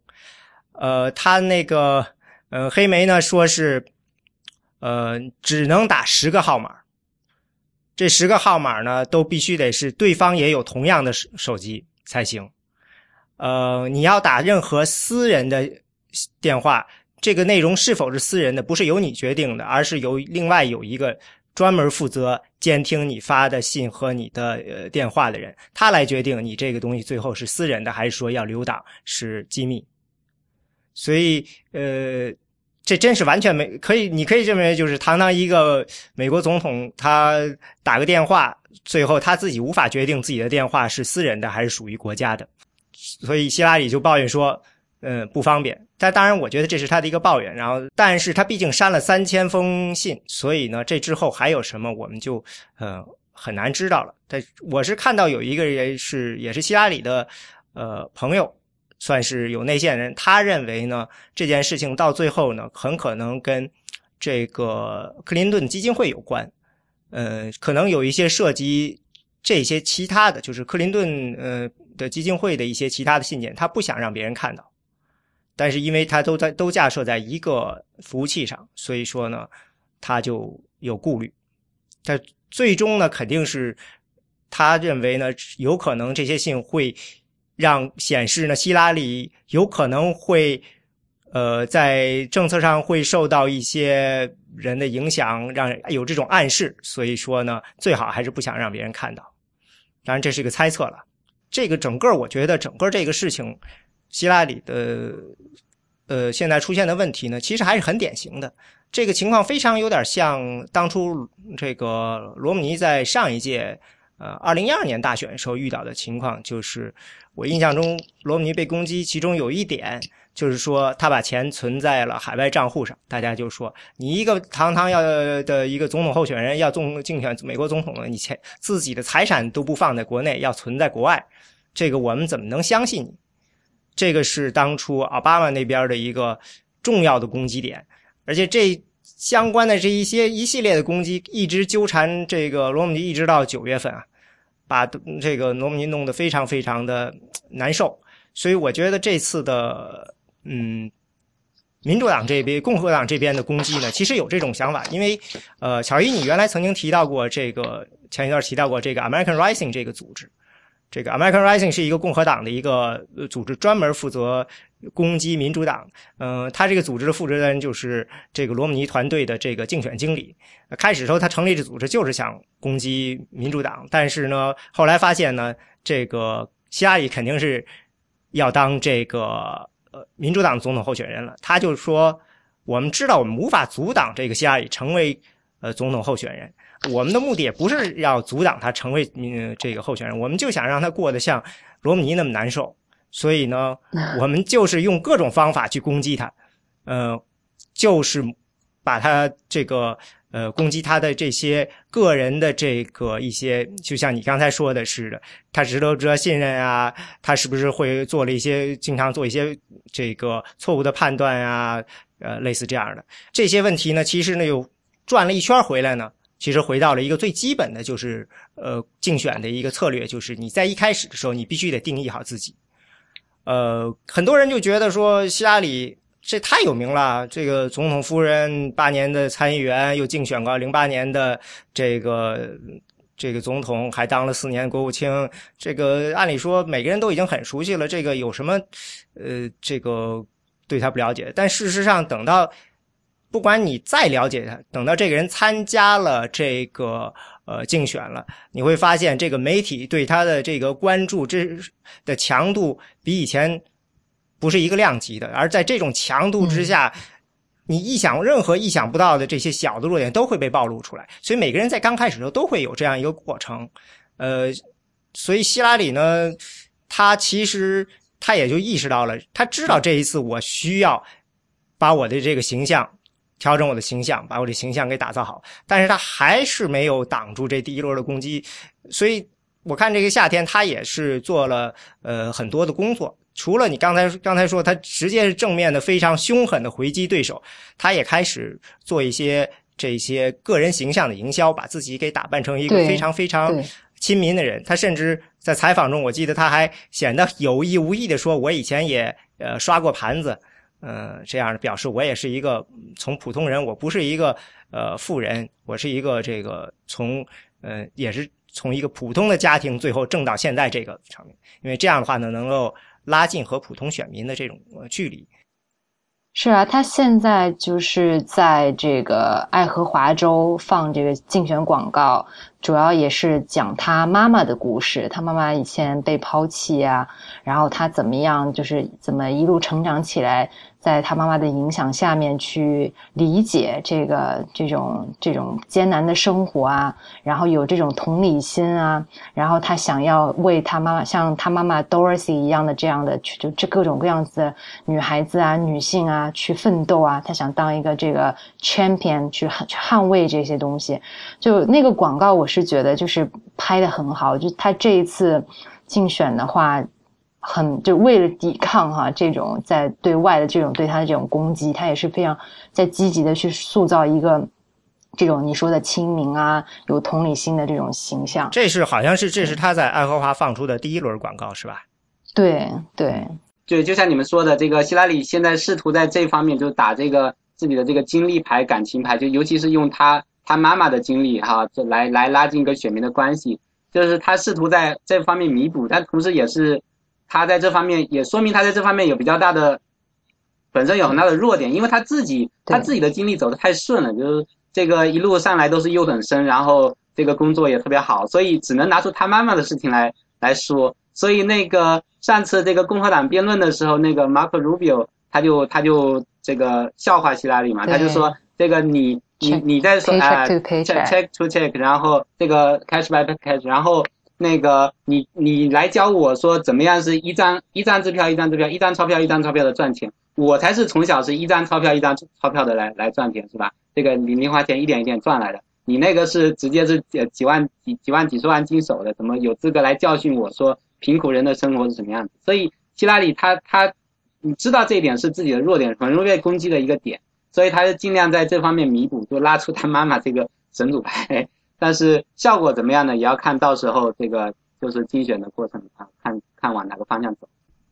呃，他那个呃黑莓呢说是。呃，只能打十个号码，这十个号码呢，都必须得是对方也有同样的手手机才行。呃，你要打任何私人的电话，这个内容是否是私人的，不是由你决定的，而是由另外有一个专门负责监听你发的信和你的呃电话的人，他来决定你这个东西最后是私人的，还是说要留档是机密。所以，呃。这真是完全没可以，你可以认为就是堂堂一个美国总统，他打个电话，最后他自己无法决定自己的电话是私人的还是属于国家的，所以希拉里就抱怨说，嗯，不方便。但当然，我觉得这是他的一个抱怨。然后，但是他毕竟删了三千封信，所以呢，这之后还有什么，我们就呃很难知道了。但我是看到有一个人是也是希拉里的呃朋友。算是有内线人，他认为呢，这件事情到最后呢，很可能跟这个克林顿基金会有关，呃，可能有一些涉及这些其他的就是克林顿呃的基金会的一些其他的信件，他不想让别人看到，但是因为他都在都架设在一个服务器上，所以说呢，他就有顾虑，但最终呢，肯定是。他认为呢，有可能这些信会让显示呢，希拉里有可能会呃在政策上会受到一些人的影响，让有这种暗示，所以说呢，最好还是不想让别人看到。当然，这是一个猜测了。这个整个，我觉得整个这个事情，希拉里的呃现在出现的问题呢，其实还是很典型的。这个情况非常有点像当初这个罗姆尼在上一届呃二零一二年大选时候遇到的情况，就是我印象中罗姆尼被攻击，其中有一点就是说他把钱存在了海外账户上，大家就说你一个堂堂要的一个总统候选人要总竞选美国总统了，你钱自己的财产都不放在国内，要存在国外，这个我们怎么能相信你？这个是当初奥巴马那边的一个重要的攻击点。而且这相关的这一些一系列的攻击，一直纠缠这个罗姆尼，一直到九月份啊，把这个罗姆尼弄得非常非常的难受。所以我觉得这次的嗯，民主党这边、共和党这边的攻击呢，其实有这种想法，因为呃，乔伊，你原来曾经提到过这个，前一段提到过这个 American Rising 这个组织。这个 American Rising 是一个共和党的一个组织，专门负责攻击民主党。嗯，他这个组织的负责人就是这个罗姆尼团队的这个竞选经理。开始时候，他成立这组织就是想攻击民主党，但是呢，后来发现呢，这个希拉里肯定是要当这个呃民主党总统候选人了。他就说，我们知道我们无法阻挡这个希拉里成为呃总统候选人。我们的目的也不是要阻挡他成为嗯这个候选人，我们就想让他过得像罗姆尼那么难受，所以呢，我们就是用各种方法去攻击他，呃，就是把他这个呃攻击他的这些个人的这个一些，就像你刚才说的似的，他值得值得信任啊，他是不是会做了一些经常做一些这个错误的判断啊，呃，类似这样的。这些问题呢，其实呢又转了一圈回来呢。其实回到了一个最基本的就是，呃，竞选的一个策略，就是你在一开始的时候，你必须得定义好自己。呃，很多人就觉得说，希拉里这太有名了，这个总统夫人八年的参议员，又竞选过零八年的这个这个总统，还当了四年国务卿。这个按理说每个人都已经很熟悉了，这个有什么呃，这个对他不了解？但事实上，等到。不管你再了解他，等到这个人参加了这个呃竞选了，你会发现这个媒体对他的这个关注之的强度比以前不是一个量级的。而在这种强度之下，你意想任何意想不到的这些小的弱点都会被暴露出来。所以每个人在刚开始的时候都会有这样一个过程。呃，所以希拉里呢，他其实他也就意识到了，他知道这一次我需要把我的这个形象。调整我的形象，把我的形象给打造好，但是他还是没有挡住这第一轮的攻击，所以我看这个夏天他也是做了呃很多的工作，除了你刚才刚才说他直接是正面的非常凶狠的回击对手，他也开始做一些这些个人形象的营销，把自己给打扮成一个非常非常亲民的人。他甚至在采访中，我记得他还显得有意无意的说：“我以前也呃刷过盘子。”呃，这样表示我也是一个从普通人，我不是一个呃富人，我是一个这个从呃也是从一个普通的家庭最后挣到现在这个场面，因为这样的话呢，能够拉近和普通选民的这种距离。是啊，他现在就是在这个爱荷华州放这个竞选广告，主要也是讲他妈妈的故事，他妈妈以前被抛弃啊，然后他怎么样，就是怎么一路成长起来。在他妈妈的影响下面去理解这个这种这种艰难的生活啊，然后有这种同理心啊，然后他想要为他妈妈像他妈妈 Dorothy 一样的这样的去就这各种各样子的女孩子啊女性啊去奋斗啊，他想当一个这个 champion 去去捍卫这些东西。就那个广告，我是觉得就是拍的很好，就他这一次竞选的话。很就为了抵抗哈这种在对外的这种对他的这种攻击，他也是非常在积极的去塑造一个这种你说的亲民啊、有同理心的这种形象。这是好像是这是他在爱荷华放出的第一轮广告是吧？对对对，就像你们说的，这个希拉里现在试图在这方面就打这个自己的这个经历牌、感情牌，就尤其是用他他妈妈的经历哈，就来来拉近跟选民的关系。就是他试图在这方面弥补，但同时也是他在这方面也说明他在这方面有比较大的本身有很大的弱点，因为他自己他自己的经历走得太顺了，就是这个一路上来都是优等生，然后这个工作也特别好，所以只能拿出他妈妈的事情来来说。所以那个上次这个共和党辩论的时候，那个 Marco Rubio 他就他就这个笑话希拉里嘛，他就说这个你你你在说啊 check to check，然后这个 cash by cash，然后那个你你来教我说怎么样是一张一张支票一张支票一张钞票一张钞票的赚钱，我才是从小是一张钞票一张钞票的来来赚钱是吧？这个零零花钱一点一点赚来的，你那个是直接是几几万几几万几十万经手的，怎么有资格来教训我说？贫苦人的生活是什么样子？所以希拉里他他，你知道这一点是自己的弱点，很容易被攻击的一个点，所以他就尽量在这方面弥补，就拉出他妈妈这个神主牌。但是效果怎么样呢？也要看到时候这个就是精选的过程啊，看看往哪个方向走。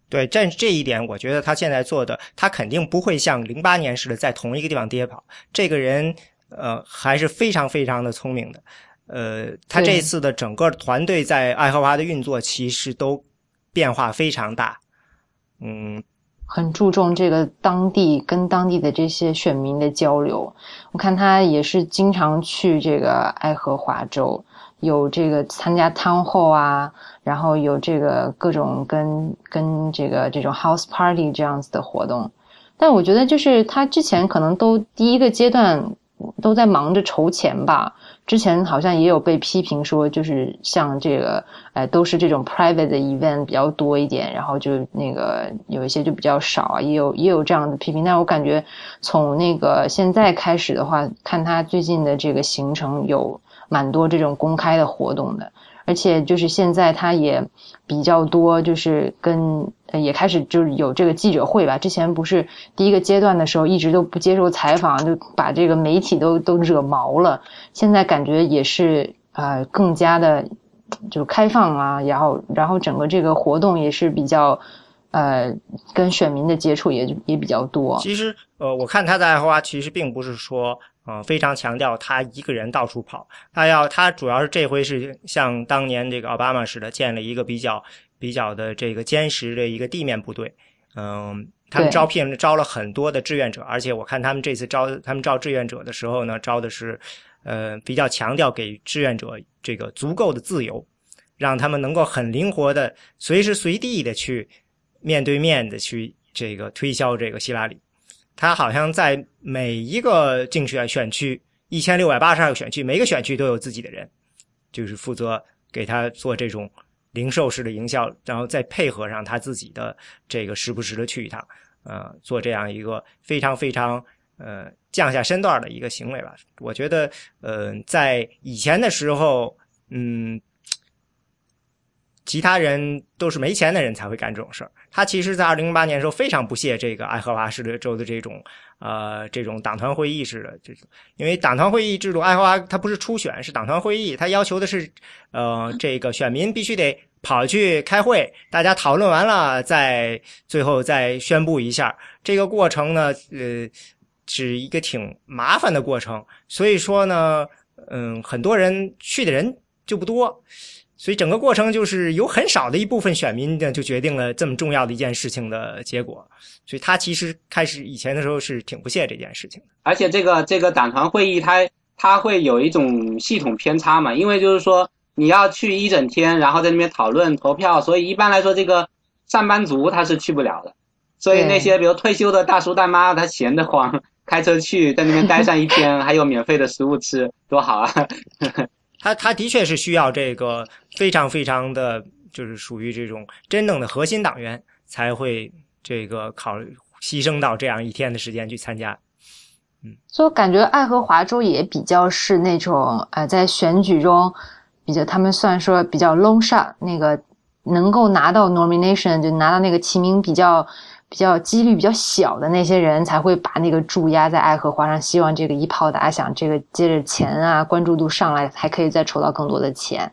对，这这一点我觉得他现在做的，他肯定不会像零八年似的在同一个地方跌跑。这个人呃还是非常非常的聪明的。呃，他这次的整个团队在爱荷华的运作其实都变化非常大，嗯，很注重这个当地跟当地的这些选民的交流。我看他也是经常去这个爱荷华州，有这个参加汤后啊，然后有这个各种跟跟这个这种 house party 这样子的活动。但我觉得就是他之前可能都第一个阶段。都在忙着筹钱吧。之前好像也有被批评说，就是像这个，哎，都是这种 private 的 event 比较多一点，然后就那个有一些就比较少啊，也有也有这样的批评。但我感觉从那个现在开始的话，看他最近的这个行程，有蛮多这种公开的活动的。而且就是现在，他也比较多，就是跟也开始就是有这个记者会吧。之前不是第一个阶段的时候，一直都不接受采访，就把这个媒体都都惹毛了。现在感觉也是呃更加的就开放啊，然后然后整个这个活动也是比较呃跟选民的接触也也比较多。其实呃，我看他的爱荷华，其实并不是说。啊，非常强调他一个人到处跑。他要他主要是这回是像当年这个奥巴马似的，建了一个比较比较的这个坚实的一个地面部队。嗯，他们招聘招了很多的志愿者，而且我看他们这次招他们招志愿者的时候呢，招的是呃比较强调给志愿者这个足够的自由，让他们能够很灵活的随时随地的去面对面的去这个推销这个希拉里。他好像在每一个竞选选区，一千六百八十二个选区，每个选区都有自己的人，就是负责给他做这种零售式的营销，然后再配合上他自己的这个时不时的去一趟，呃，做这样一个非常非常呃降下身段的一个行为吧。我觉得，呃，在以前的时候，嗯。其他人都是没钱的人才会干这种事儿。他其实，在二零零八年的时候非常不屑这个爱荷华市的州的这种，呃，这种党团会议式的这种，因为党团会议制度，爱荷华它不是初选，是党团会议，它要求的是，呃，这个选民必须得跑去开会，大家讨论完了再最后再宣布一下。这个过程呢，呃，是一个挺麻烦的过程，所以说呢，嗯，很多人去的人就不多。所以整个过程就是有很少的一部分选民呢，就决定了这么重要的一件事情的结果。所以他其实开始以前的时候是挺不屑这件事情的。而且这个这个党团会议，它它会有一种系统偏差嘛，因为就是说你要去一整天，然后在那边讨论投票，所以一般来说这个上班族他是去不了的。所以那些比如退休的大叔大妈，他闲得慌，开车去在那边待上一天，(laughs) 还有免费的食物吃，多好啊！他他的确是需要这个非常非常的，就是属于这种真正的核心党员才会这个考牺牲到这样一天的时间去参加。嗯，所以我感觉爱荷华州也比较是那种，呃，在选举中比较他们算说比较 long shot，那个能够拿到 nomination 就拿到那个提名比较。比较几率比较小的那些人才会把那个注压在爱荷华上，希望这个一炮打响，这个接着钱啊关注度上来，还可以再筹到更多的钱，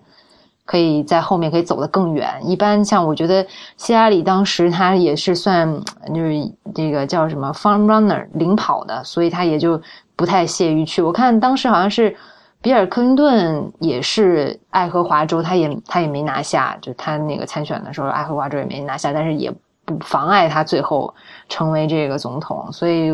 可以在后面可以走得更远。一般像我觉得希拉里当时他也是算就是这个叫什么 front runner 领跑的，所以他也就不太屑于去。我看当时好像是比尔·克林顿也是爱荷华州，他也他也没拿下，就他那个参选的时候，爱荷华州也没拿下，但是也不妨碍他最后成为这个总统。所以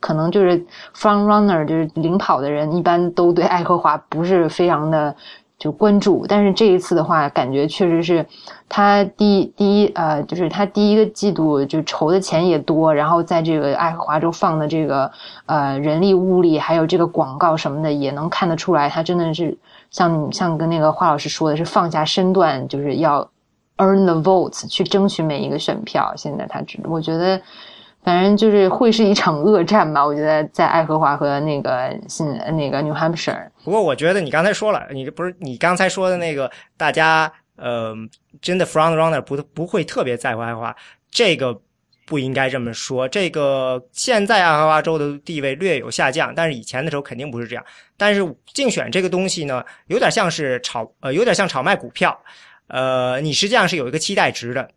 可能就是 front runner，就是领跑的人，一般都对爱荷华不是非常的。就关注，但是这一次的话，感觉确实是他第第一呃，就是他第一个季度就筹的钱也多，然后在这个爱荷华州放的这个呃人力物力，还有这个广告什么的，也能看得出来，他真的是像像跟那个华老师说的是放下身段，就是要 earn the votes 去争取每一个选票。现在他只我觉得。反正就是会是一场恶战吧，我觉得在爱荷华和那个新那个 New Hampshire。不过我觉得你刚才说了，你不是你刚才说的那个，大家呃真的 front runner 不不会特别在乎爱荷华，这个不应该这么说。这个现在爱荷华州的地位略有下降，但是以前的时候肯定不是这样。但是竞选这个东西呢，有点像是炒呃，有点像炒卖股票，呃，你实际上是有一个期待值的，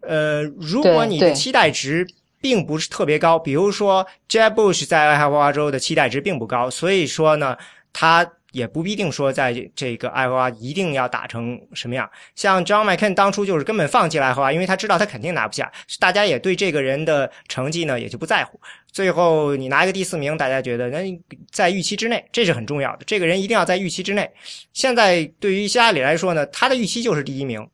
呃，如果你的期待值。并不是特别高，比如说 Jeb Bush 在爱荷华州的期待值并不高，所以说呢，他也不必定说在这个爱荷华一定要打成什么样。像 John McCain 当初就是根本放弃了爱荷华，因为他知道他肯定拿不下，大家也对这个人的成绩呢也就不在乎。最后你拿一个第四名，大家觉得那在预期之内，这是很重要的。这个人一定要在预期之内。现在对于希拉里来说呢，他的预期就是第一名。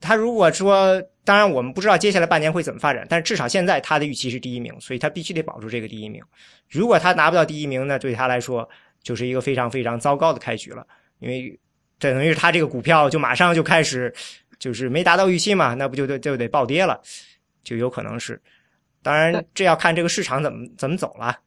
他如果说。当然，我们不知道接下来半年会怎么发展，但是至少现在他的预期是第一名，所以他必须得保住这个第一名。如果他拿不到第一名呢，对他来说就是一个非常非常糟糕的开局了，因为这等于是他这个股票就马上就开始就是没达到预期嘛，那不就就就得暴跌了，就有可能是。当然，这要看这个市场怎么怎么走了。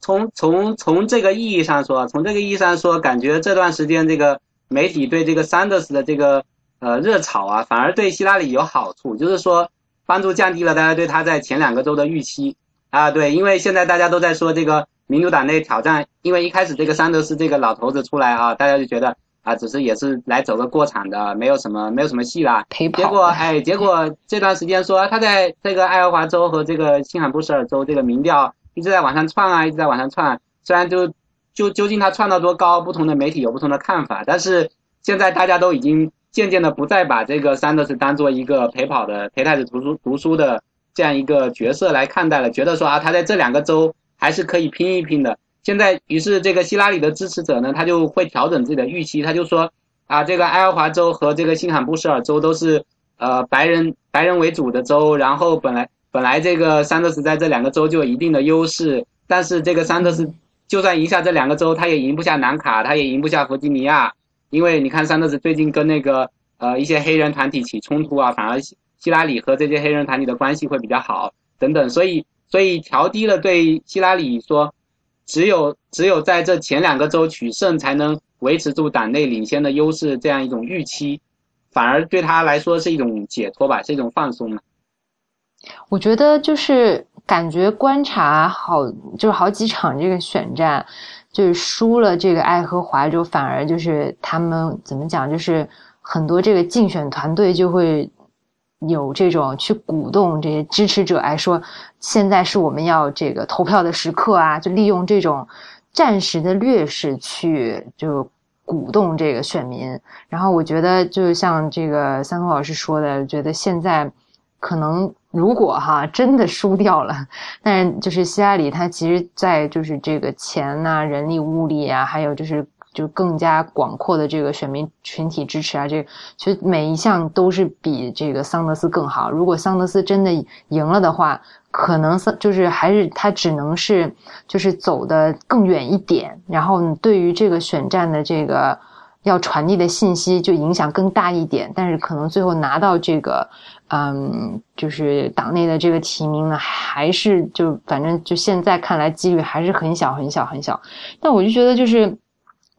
从从从这个意义上说，从这个意义上说，感觉这段时间这个媒体对这个桑德斯的这个。呃，热炒啊，反而对希拉里有好处，就是说帮助降低了大家对他在前两个周的预期啊。对，因为现在大家都在说这个民主党内挑战，因为一开始这个桑德斯这个老头子出来啊，大家就觉得啊，只是也是来走个过场的，没有什么没有什么戏啦。结果哎，结果这段时间说他在这个爱荷华州和这个新罕布什尔州这个民调一直在往上窜啊，一直在往上窜。虽然就就究竟他窜到多高，不同的媒体有不同的看法，但是现在大家都已经。渐渐的不再把这个桑德斯当做一个陪跑的陪太子读书读书的这样一个角色来看待了，觉得说啊，他在这两个州还是可以拼一拼的。现在，于是这个希拉里的支持者呢，他就会调整自己的预期，他就说啊，这个爱荷华州和这个新罕布什尔州都是呃白人白人为主的州，然后本来本来这个桑德斯在这两个州就有一定的优势，但是这个桑德斯就算赢下这两个州，他也赢不下南卡，他也赢不下弗吉尼亚。因为你看，桑德斯最近跟那个呃一些黑人团体起冲突啊，反而希拉里和这些黑人团体的关系会比较好等等，所以所以调低了对希拉里说，只有只有在这前两个州取胜才能维持住党内领先的优势这样一种预期，反而对他来说是一种解脱吧，是一种放松嘛。我觉得就是感觉观察好，就是好几场这个选战。就是输了这个爱荷华州，反而就是他们怎么讲，就是很多这个竞选团队就会有这种去鼓动这些支持者来说，现在是我们要这个投票的时刻啊，就利用这种暂时的劣势去就鼓动这个选民。然后我觉得，就像这个三通老师说的，觉得现在可能。如果哈真的输掉了，但是就是希拉里，他其实在就是这个钱呐、人力物力啊，还有就是就更加广阔的这个选民群体支持啊，这其实每一项都是比这个桑德斯更好。如果桑德斯真的赢了的话，可能桑就是还是他只能是就是走的更远一点，然后对于这个选战的这个要传递的信息就影响更大一点，但是可能最后拿到这个。嗯，就是党内的这个提名呢，还是就反正就现在看来几率还是很小很小很小。但我就觉得，就是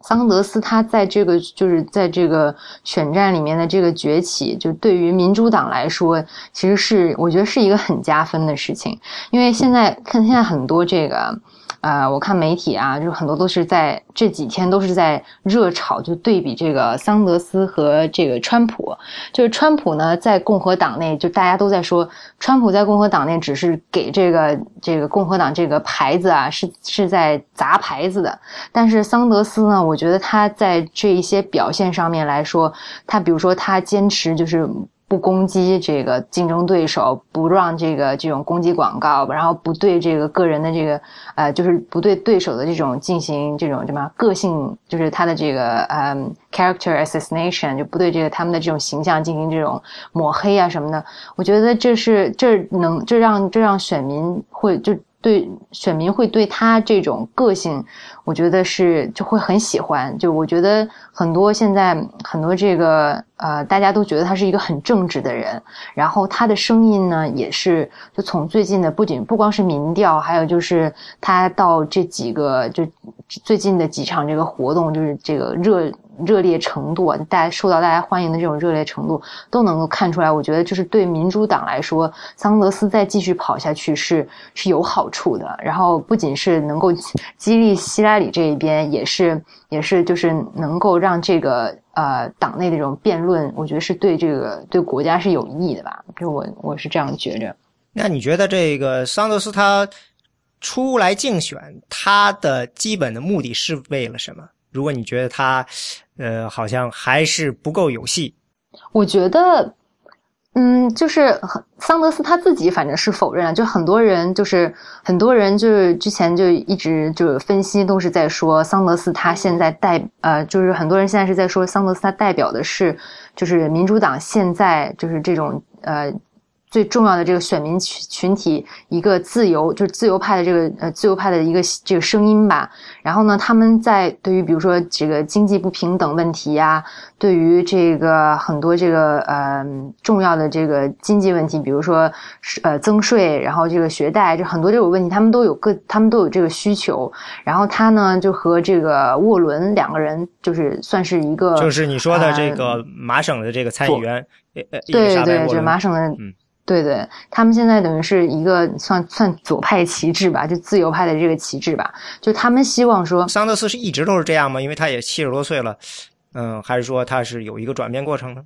桑德斯他在这个就是在这个选战里面的这个崛起，就对于民主党来说，其实是我觉得是一个很加分的事情。因为现在看现在很多这个呃，我看媒体啊，就很多都是在这几天都是在热炒，就对比这个桑德斯和这个川普。就是川普呢，在共和党内，就大家都在说，川普在共和党内只是给这个这个共和党这个牌子啊，是是在砸牌子的。但是桑德斯呢，我觉得他在这一些表现上面来说，他比如说他坚持就是。不攻击这个竞争对手，不让这个这种攻击广告，然后不对这个个人的这个呃，就是不对对手的这种进行这种什么个性，就是他的这个嗯 character assassination，就不对这个他们的这种形象进行这种抹黑啊什么的。我觉得这是这能这让这让选民会就。对选民会对他这种个性，我觉得是就会很喜欢。就我觉得很多现在很多这个呃，大家都觉得他是一个很正直的人。然后他的声音呢，也是就从最近的不仅不光是民调，还有就是他到这几个就最近的几场这个活动，就是这个热。热烈程度，大家受到大家欢迎的这种热烈程度，都能够看出来。我觉得，就是对民主党来说，桑德斯再继续跑下去是是有好处的。然后，不仅是能够激励希拉里这一边，也是也是就是能够让这个呃党内的这种辩论，我觉得是对这个对国家是有益的吧。就我我是这样觉着。那你觉得这个桑德斯他出来竞选，他的基本的目的是为了什么？如果你觉得他，呃，好像还是不够有戏，我觉得，嗯，就是桑德斯他自己反正是否认了，就很多人就是很多人就是之前就一直就分析都是在说桑德斯他现在代呃，就是很多人现在是在说桑德斯他代表的是就是民主党现在就是这种呃。最重要的这个选民群群体，一个自由就是自由派的这个呃自由派的一个这个声音吧。然后呢，他们在对于比如说这个经济不平等问题呀，对于这个很多这个呃重要的这个经济问题，比如说呃增税，然后这个学贷，就很多这种问题，他们都有各他们都有这个需求。然后他呢就和这个沃伦两个人就是算是一个，就是你说的这个麻省的这个参议员，呃对对，就麻省的嗯。对对，他们现在等于是一个算算左派旗帜吧，就自由派的这个旗帜吧。就他们希望说，桑德斯是一直都是这样吗？因为他也七十多岁了，嗯，还是说他是有一个转变过程呢？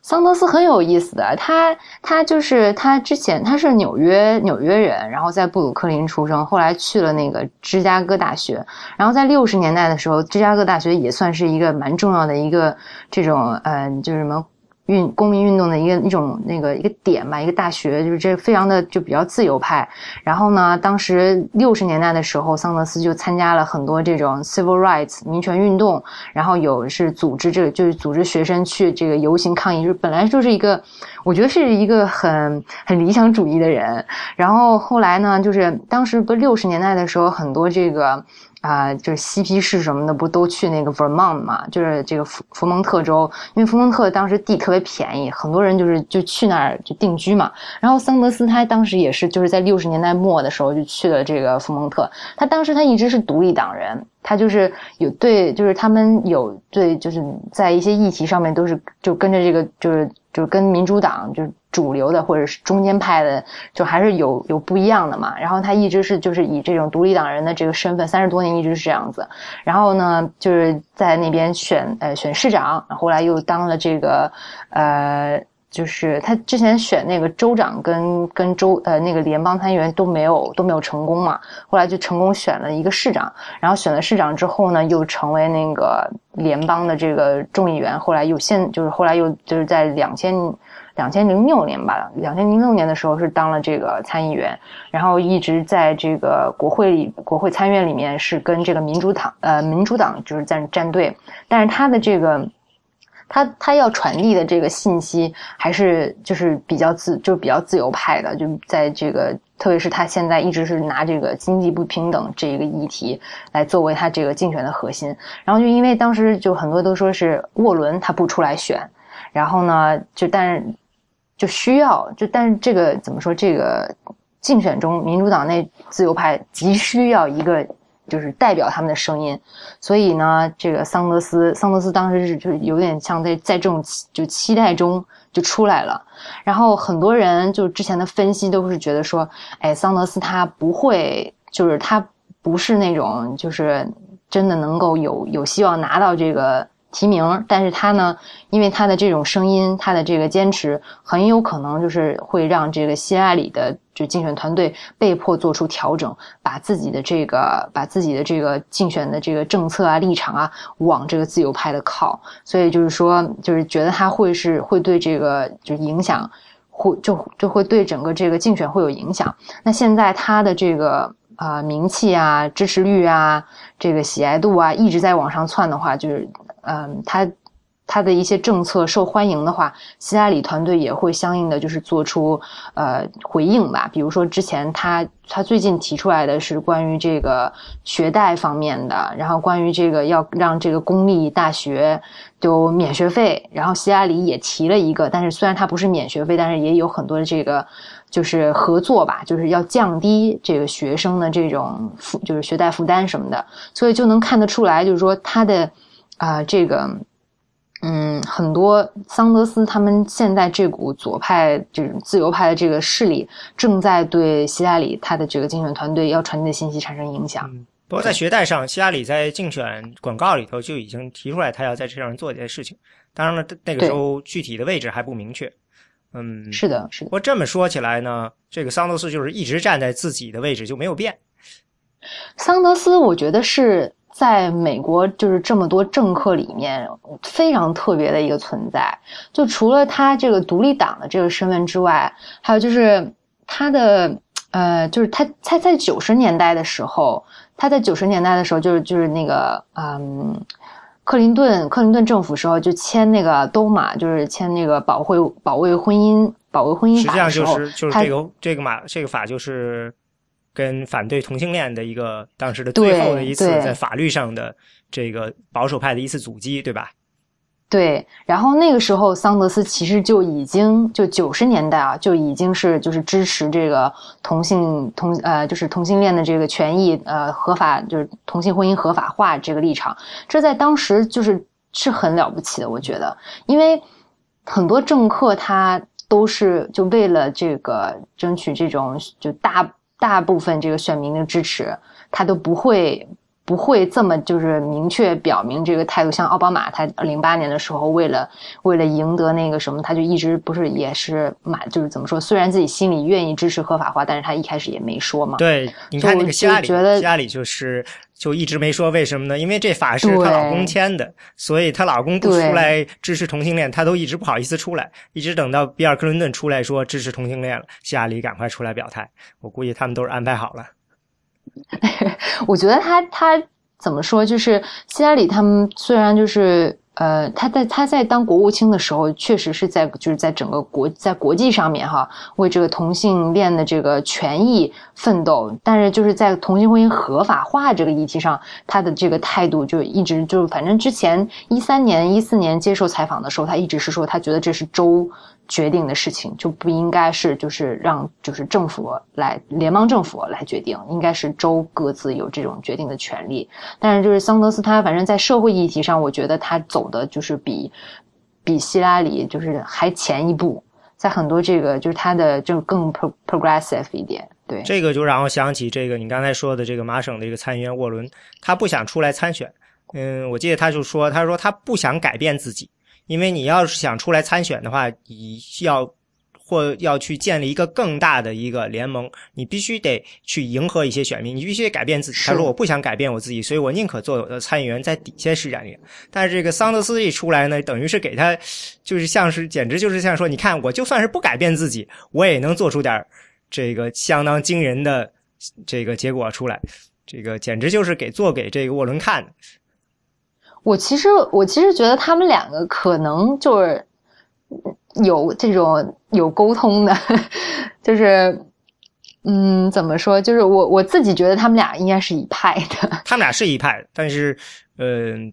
桑德斯很有意思的，他他就是他之前他是纽约纽约人，然后在布鲁克林出生，后来去了那个芝加哥大学，然后在六十年代的时候，芝加哥大学也算是一个蛮重要的一个这种嗯，就是什么。运公民运动的一个一种那个一个点吧，一个大学就是这非常的就比较自由派。然后呢，当时六十年代的时候，桑德斯就参加了很多这种 civil rights 民权运动，然后有是组织这个就是组织学生去这个游行抗议，就是本来就是一个我觉得是一个很很理想主义的人。然后后来呢，就是当时不六十年代的时候，很多这个。啊，就是嬉皮士什么的，不都去那个 Vermont 嘛？就是这个福福蒙特州，因为福蒙特当时地特别便宜，很多人就是就去那儿就定居嘛。然后桑德斯他当时也是就是在六十年代末的时候就去了这个福蒙特，他当时他一直是独立党人。他就是有对，就是他们有对，就是在一些议题上面都是就跟着这个，就是就跟民主党就是主流的或者是中间派的，就还是有有不一样的嘛。然后他一直是就是以这种独立党人的这个身份，三十多年一直是这样子。然后呢，就是在那边选呃选市长，后来又当了这个呃。就是他之前选那个州长跟跟州呃那个联邦参议员都没有都没有成功嘛，后来就成功选了一个市长，然后选了市长之后呢，又成为那个联邦的这个众议员，后来又现就是后来又就是在两千两千零六年吧，两千零六年的时候是当了这个参议员，然后一直在这个国会里国会参院里面是跟这个民主党呃民主党就是在站队，但是他的这个。他他要传递的这个信息还是就是比较自就比较自由派的，就在这个特别是他现在一直是拿这个经济不平等这一个议题来作为他这个竞选的核心。然后就因为当时就很多都说是沃伦他不出来选，然后呢就但是就需要就但是这个怎么说这个竞选中民主党内自由派急需要一个。就是代表他们的声音，所以呢，这个桑德斯，桑德斯当时是就是有点像在在这种就期待中就出来了。然后很多人就之前的分析都是觉得说，哎，桑德斯他不会，就是他不是那种就是真的能够有有希望拿到这个。提名，但是他呢，因为他的这种声音，他的这个坚持，很有可能就是会让这个希拉里的就竞选团队被迫做出调整，把自己的这个把自己的这个竞选的这个政策啊、立场啊，往这个自由派的靠。所以就是说，就是觉得他会是会对这个就影响，会就就会对整个这个竞选会有影响。那现在他的这个啊名气啊、支持率啊、这个喜爱度啊，一直在往上窜的话，就是。嗯，他他的一些政策受欢迎的话，希拉里团队也会相应的就是做出呃回应吧。比如说之前他他最近提出来的是关于这个学贷方面的，然后关于这个要让这个公立大学都免学费，然后希拉里也提了一个，但是虽然它不是免学费，但是也有很多的这个就是合作吧，就是要降低这个学生的这种负就是学贷负担什么的，所以就能看得出来，就是说他的。啊，这个，嗯，很多桑德斯他们现在这股左派这种自由派的这个势力，正在对希拉里他的这个竞选团队要传递的信息产生影响。不过在学贷上，希拉里在竞选广告里头就已经提出来，他要在这上做一件事情。当然了，那个时候具体的位置还不明确。嗯，是的，是的。不过这么说起来呢，这个桑德斯就是一直站在自己的位置就没有变。桑德斯，我觉得是。在美国，就是这么多政客里面，非常特别的一个存在。就除了他这个独立党的这个身份之外，还有就是他的，呃，就是他他在九十年代的时候，他在九十年代的时候，就是就是那个，嗯，克林顿克林顿政府时候就签那个都马，就是签那个保卫保卫婚姻保卫婚姻法的时候，实际上就是就是这个这个马这个法就是。跟反对同性恋的一个当时的最后的一次在法律上的这个保守派的一次阻击，对吧？对。然后那个时候，桑德斯其实就已经就九十年代啊，就已经是就是支持这个同性同呃就是同性恋的这个权益呃合法就是同性婚姻合法化这个立场，这在当时就是是很了不起的，我觉得，因为很多政客他都是就为了这个争取这种就大。大部分这个选民的支持，他都不会不会这么就是明确表明这个态度。像奥巴马，他零八年的时候，为了为了赢得那个什么，他就一直不是也是满就是怎么说？虽然自己心里愿意支持合法化，但是他一开始也没说嘛。对，你看那个希拉里，希拉里就是就一直没说，为什么呢？因为这法是她老公签的，所以她老公不出来支持同性恋，她都一直不好意思出来，一直等到比尔·克林顿出来说支持同性恋了，希拉里赶快出来表态。我估计他们都是安排好了。(laughs) 我觉得他他怎么说？就是希拉里他们虽然就是呃，他在他在当国务卿的时候，确实是在就是在整个国在国际上面哈，为这个同性恋的这个权益奋斗。但是就是在同性婚姻合法化这个议题上，他的这个态度就一直就反正之前一三年一四年接受采访的时候，他一直是说他觉得这是州。决定的事情就不应该是就是让就是政府来联邦政府来决定，应该是州各自有这种决定的权利。但是就是桑德斯他反正在社会议题上，我觉得他走的就是比比希拉里就是还前一步，在很多这个就是他的就更 progressive 一点。对，这个就让我想起这个你刚才说的这个马省的一个参议员沃伦，他不想出来参选。嗯，我记得他就说，他说他不想改变自己。因为你要是想出来参选的话，你要或要去建立一个更大的一个联盟，你必须得去迎合一些选民，你必须得改变自己。他说：“我不想改变我自己，所以我宁可做我的参议员，在底下施展力。”但是这个桑德斯一出来呢，等于是给他，就是像是简直就是像说：“你看，我就算是不改变自己，我也能做出点这个相当惊人的这个结果出来。”这个简直就是给做给这个沃伦看的。我其实我其实觉得他们两个可能就是有这种有沟通的，(laughs) 就是嗯，怎么说？就是我我自己觉得他们俩应该是一派的。(laughs) 他们俩是一派，但是嗯，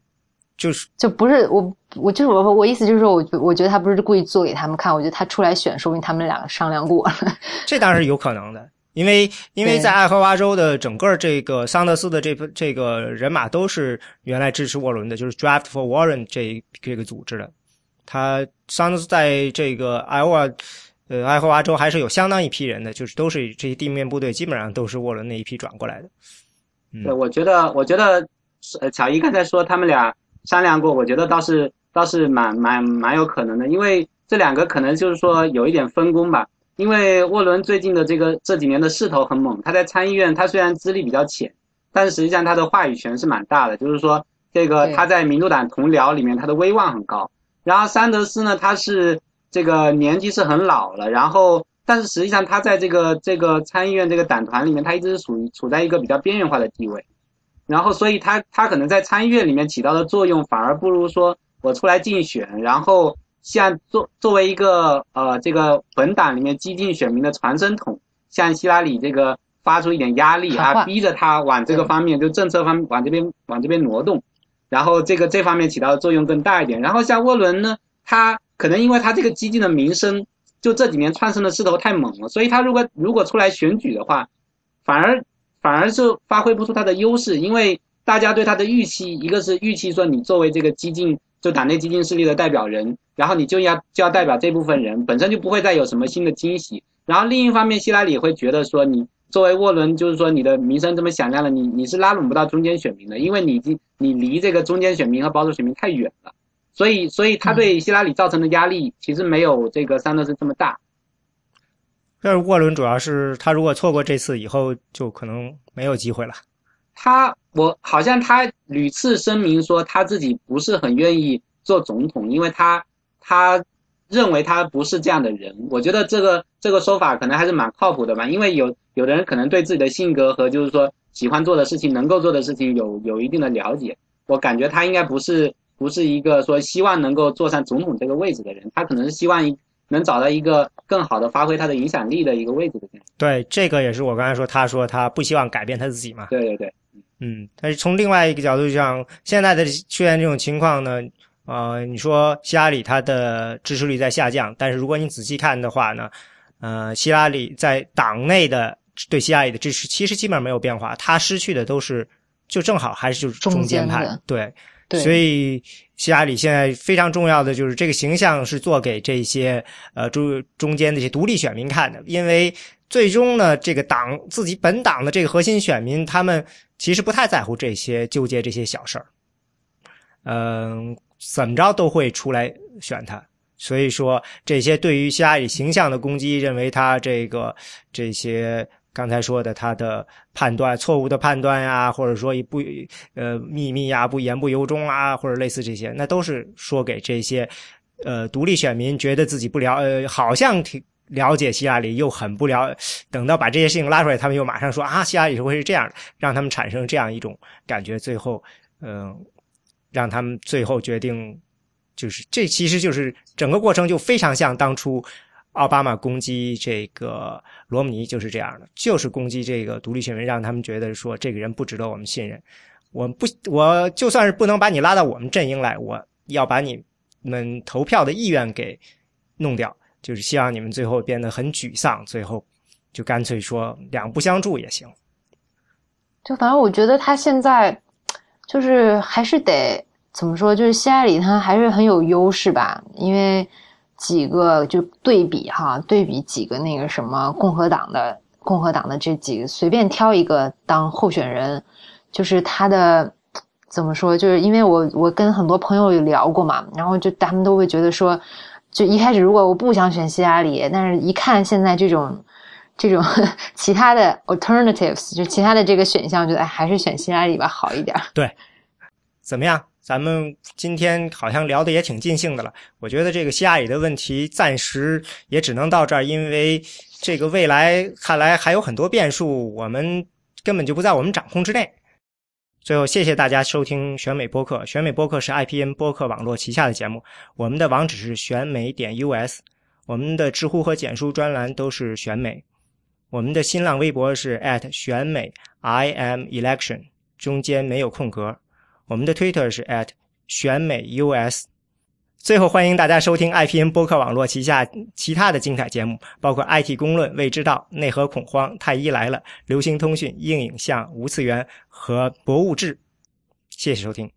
就是就不是我我就是我我意思就是说，我我觉得他不是故意做给他们看，我觉得他出来选，说明他们两个商量过了。(laughs) 这当然是有可能的。因为因为在爱荷华州的整个这个桑德斯的这这个人马都是原来支持沃伦的，就是 Draft for Warren 这这个组织的。他桑德斯在这个爱荷华呃爱荷华州还是有相当一批人的，就是都是这些地面部队基本上都是沃伦那一批转过来的。对，我觉得，我觉得，呃，巧一刚才说他们俩商量过，我觉得倒是倒是蛮蛮蛮有可能的，因为这两个可能就是说有一点分工吧。因为沃伦最近的这个这几年的势头很猛，他在参议院，他虽然资历比较浅，但是实际上他的话语权是蛮大的，就是说这个他在民主党同僚里面他的威望很高。然后桑德斯呢，他是这个年纪是很老了，然后但是实际上他在这个这个参议院这个党团里面，他一直是属于处在一个比较边缘化的地位，然后所以他他可能在参议院里面起到的作用，反而不如说我出来竞选，然后。像作作为一个呃这个本党里面激进选民的传声筒，向希拉里这个发出一点压力啊，逼着他往这个方面就政策方往这边往这边挪动，然后这个这方面起到的作用更大一点。然后像沃伦呢，他可能因为他这个激进的名声，就这几年窜升的势头太猛了，所以他如果如果出来选举的话，反而反而是发挥不出他的优势，因为大家对他的预期，一个是预期说你作为这个激进。就党内激进势力的代表人，然后你就要就要代表这部分人，本身就不会再有什么新的惊喜。然后另一方面，希拉里会觉得说，你作为沃伦，就是说你的名声这么响亮了，你你是拉拢不到中间选民的，因为你已经你离这个中间选民和保守选民太远了。所以，所以他对希拉里造成的压力其实没有这个桑德斯这么大。但是沃伦主要是他如果错过这次以后，就可能没有机会了。他我好像他屡次声明说他自己不是很愿意做总统，因为他他认为他不是这样的人。我觉得这个这个说法可能还是蛮靠谱的吧，因为有有的人可能对自己的性格和就是说喜欢做的事情、能够做的事情有有一定的了解。我感觉他应该不是不是一个说希望能够坐上总统这个位置的人，他可能是希望能找到一个更好的发挥他的影响力的一个位置的人。对，这个也是我刚才说，他说他不希望改变他自己嘛。对对对。嗯，但是从另外一个角度讲，现在的出现这种情况呢，呃，你说希拉里他的支持率在下降，但是如果你仔细看的话呢，呃，希拉里在党内的对希拉里的支持其实基本上没有变化，他失去的都是就正好还是就是中间派，对，所以希拉里现在非常重要的就是这个形象是做给这些呃中中间那些独立选民看的，因为。最终呢，这个党自己本党的这个核心选民，他们其实不太在乎这些纠结这些小事儿，嗯，怎么着都会出来选他。所以说，这些对于希拉里形象的攻击，认为他这个这些刚才说的他的判断错误的判断呀，或者说一不呃秘密呀、不言不由衷啊，或者类似这些，那都是说给这些呃独立选民觉得自己不了呃好像挺。了解希拉里又很不了，等到把这些事情拉出来，他们又马上说啊，希拉里会是这样的，让他们产生这样一种感觉，最后，嗯，让他们最后决定，就是这其实就是整个过程就非常像当初奥巴马攻击这个罗姆尼就是这样的，就是攻击这个独立选民，让他们觉得说这个人不值得我们信任，我不，我就算是不能把你拉到我们阵营来，我要把你们投票的意愿给弄掉。就是希望你们最后变得很沮丧，最后就干脆说两不相助也行。就反正我觉得他现在就是还是得怎么说，就是希拉里他还是很有优势吧，因为几个就对比哈，对比几个那个什么共和党的共和党的这几个，随便挑一个当候选人，就是他的怎么说，就是因为我我跟很多朋友有聊过嘛，然后就他们都会觉得说。就一开始，如果我不想选希拉里，但是一看现在这种，这种 (laughs) 其他的 alternatives，就其他的这个选项，觉得，还是选希拉里吧，好一点。对，怎么样？咱们今天好像聊的也挺尽兴的了。我觉得这个希拉里的问题暂时也只能到这儿，因为这个未来看来还有很多变数，我们根本就不在我们掌控之内。最后，谢谢大家收听选美播客。选美播客是 IPN 播客网络旗下的节目。我们的网址是选美点 US，我们的知乎和简书专栏都是选美。我们的新浪微博是选美 IMelection，中间没有空格。我们的 Twitter 是选美 US。最后，欢迎大家收听 IPN 播客网络旗下其他的精彩节目，包括 IT 公论、未知道、内核恐慌、太医来了、流行通讯、硬影像、无次元和博物志。谢谢收听。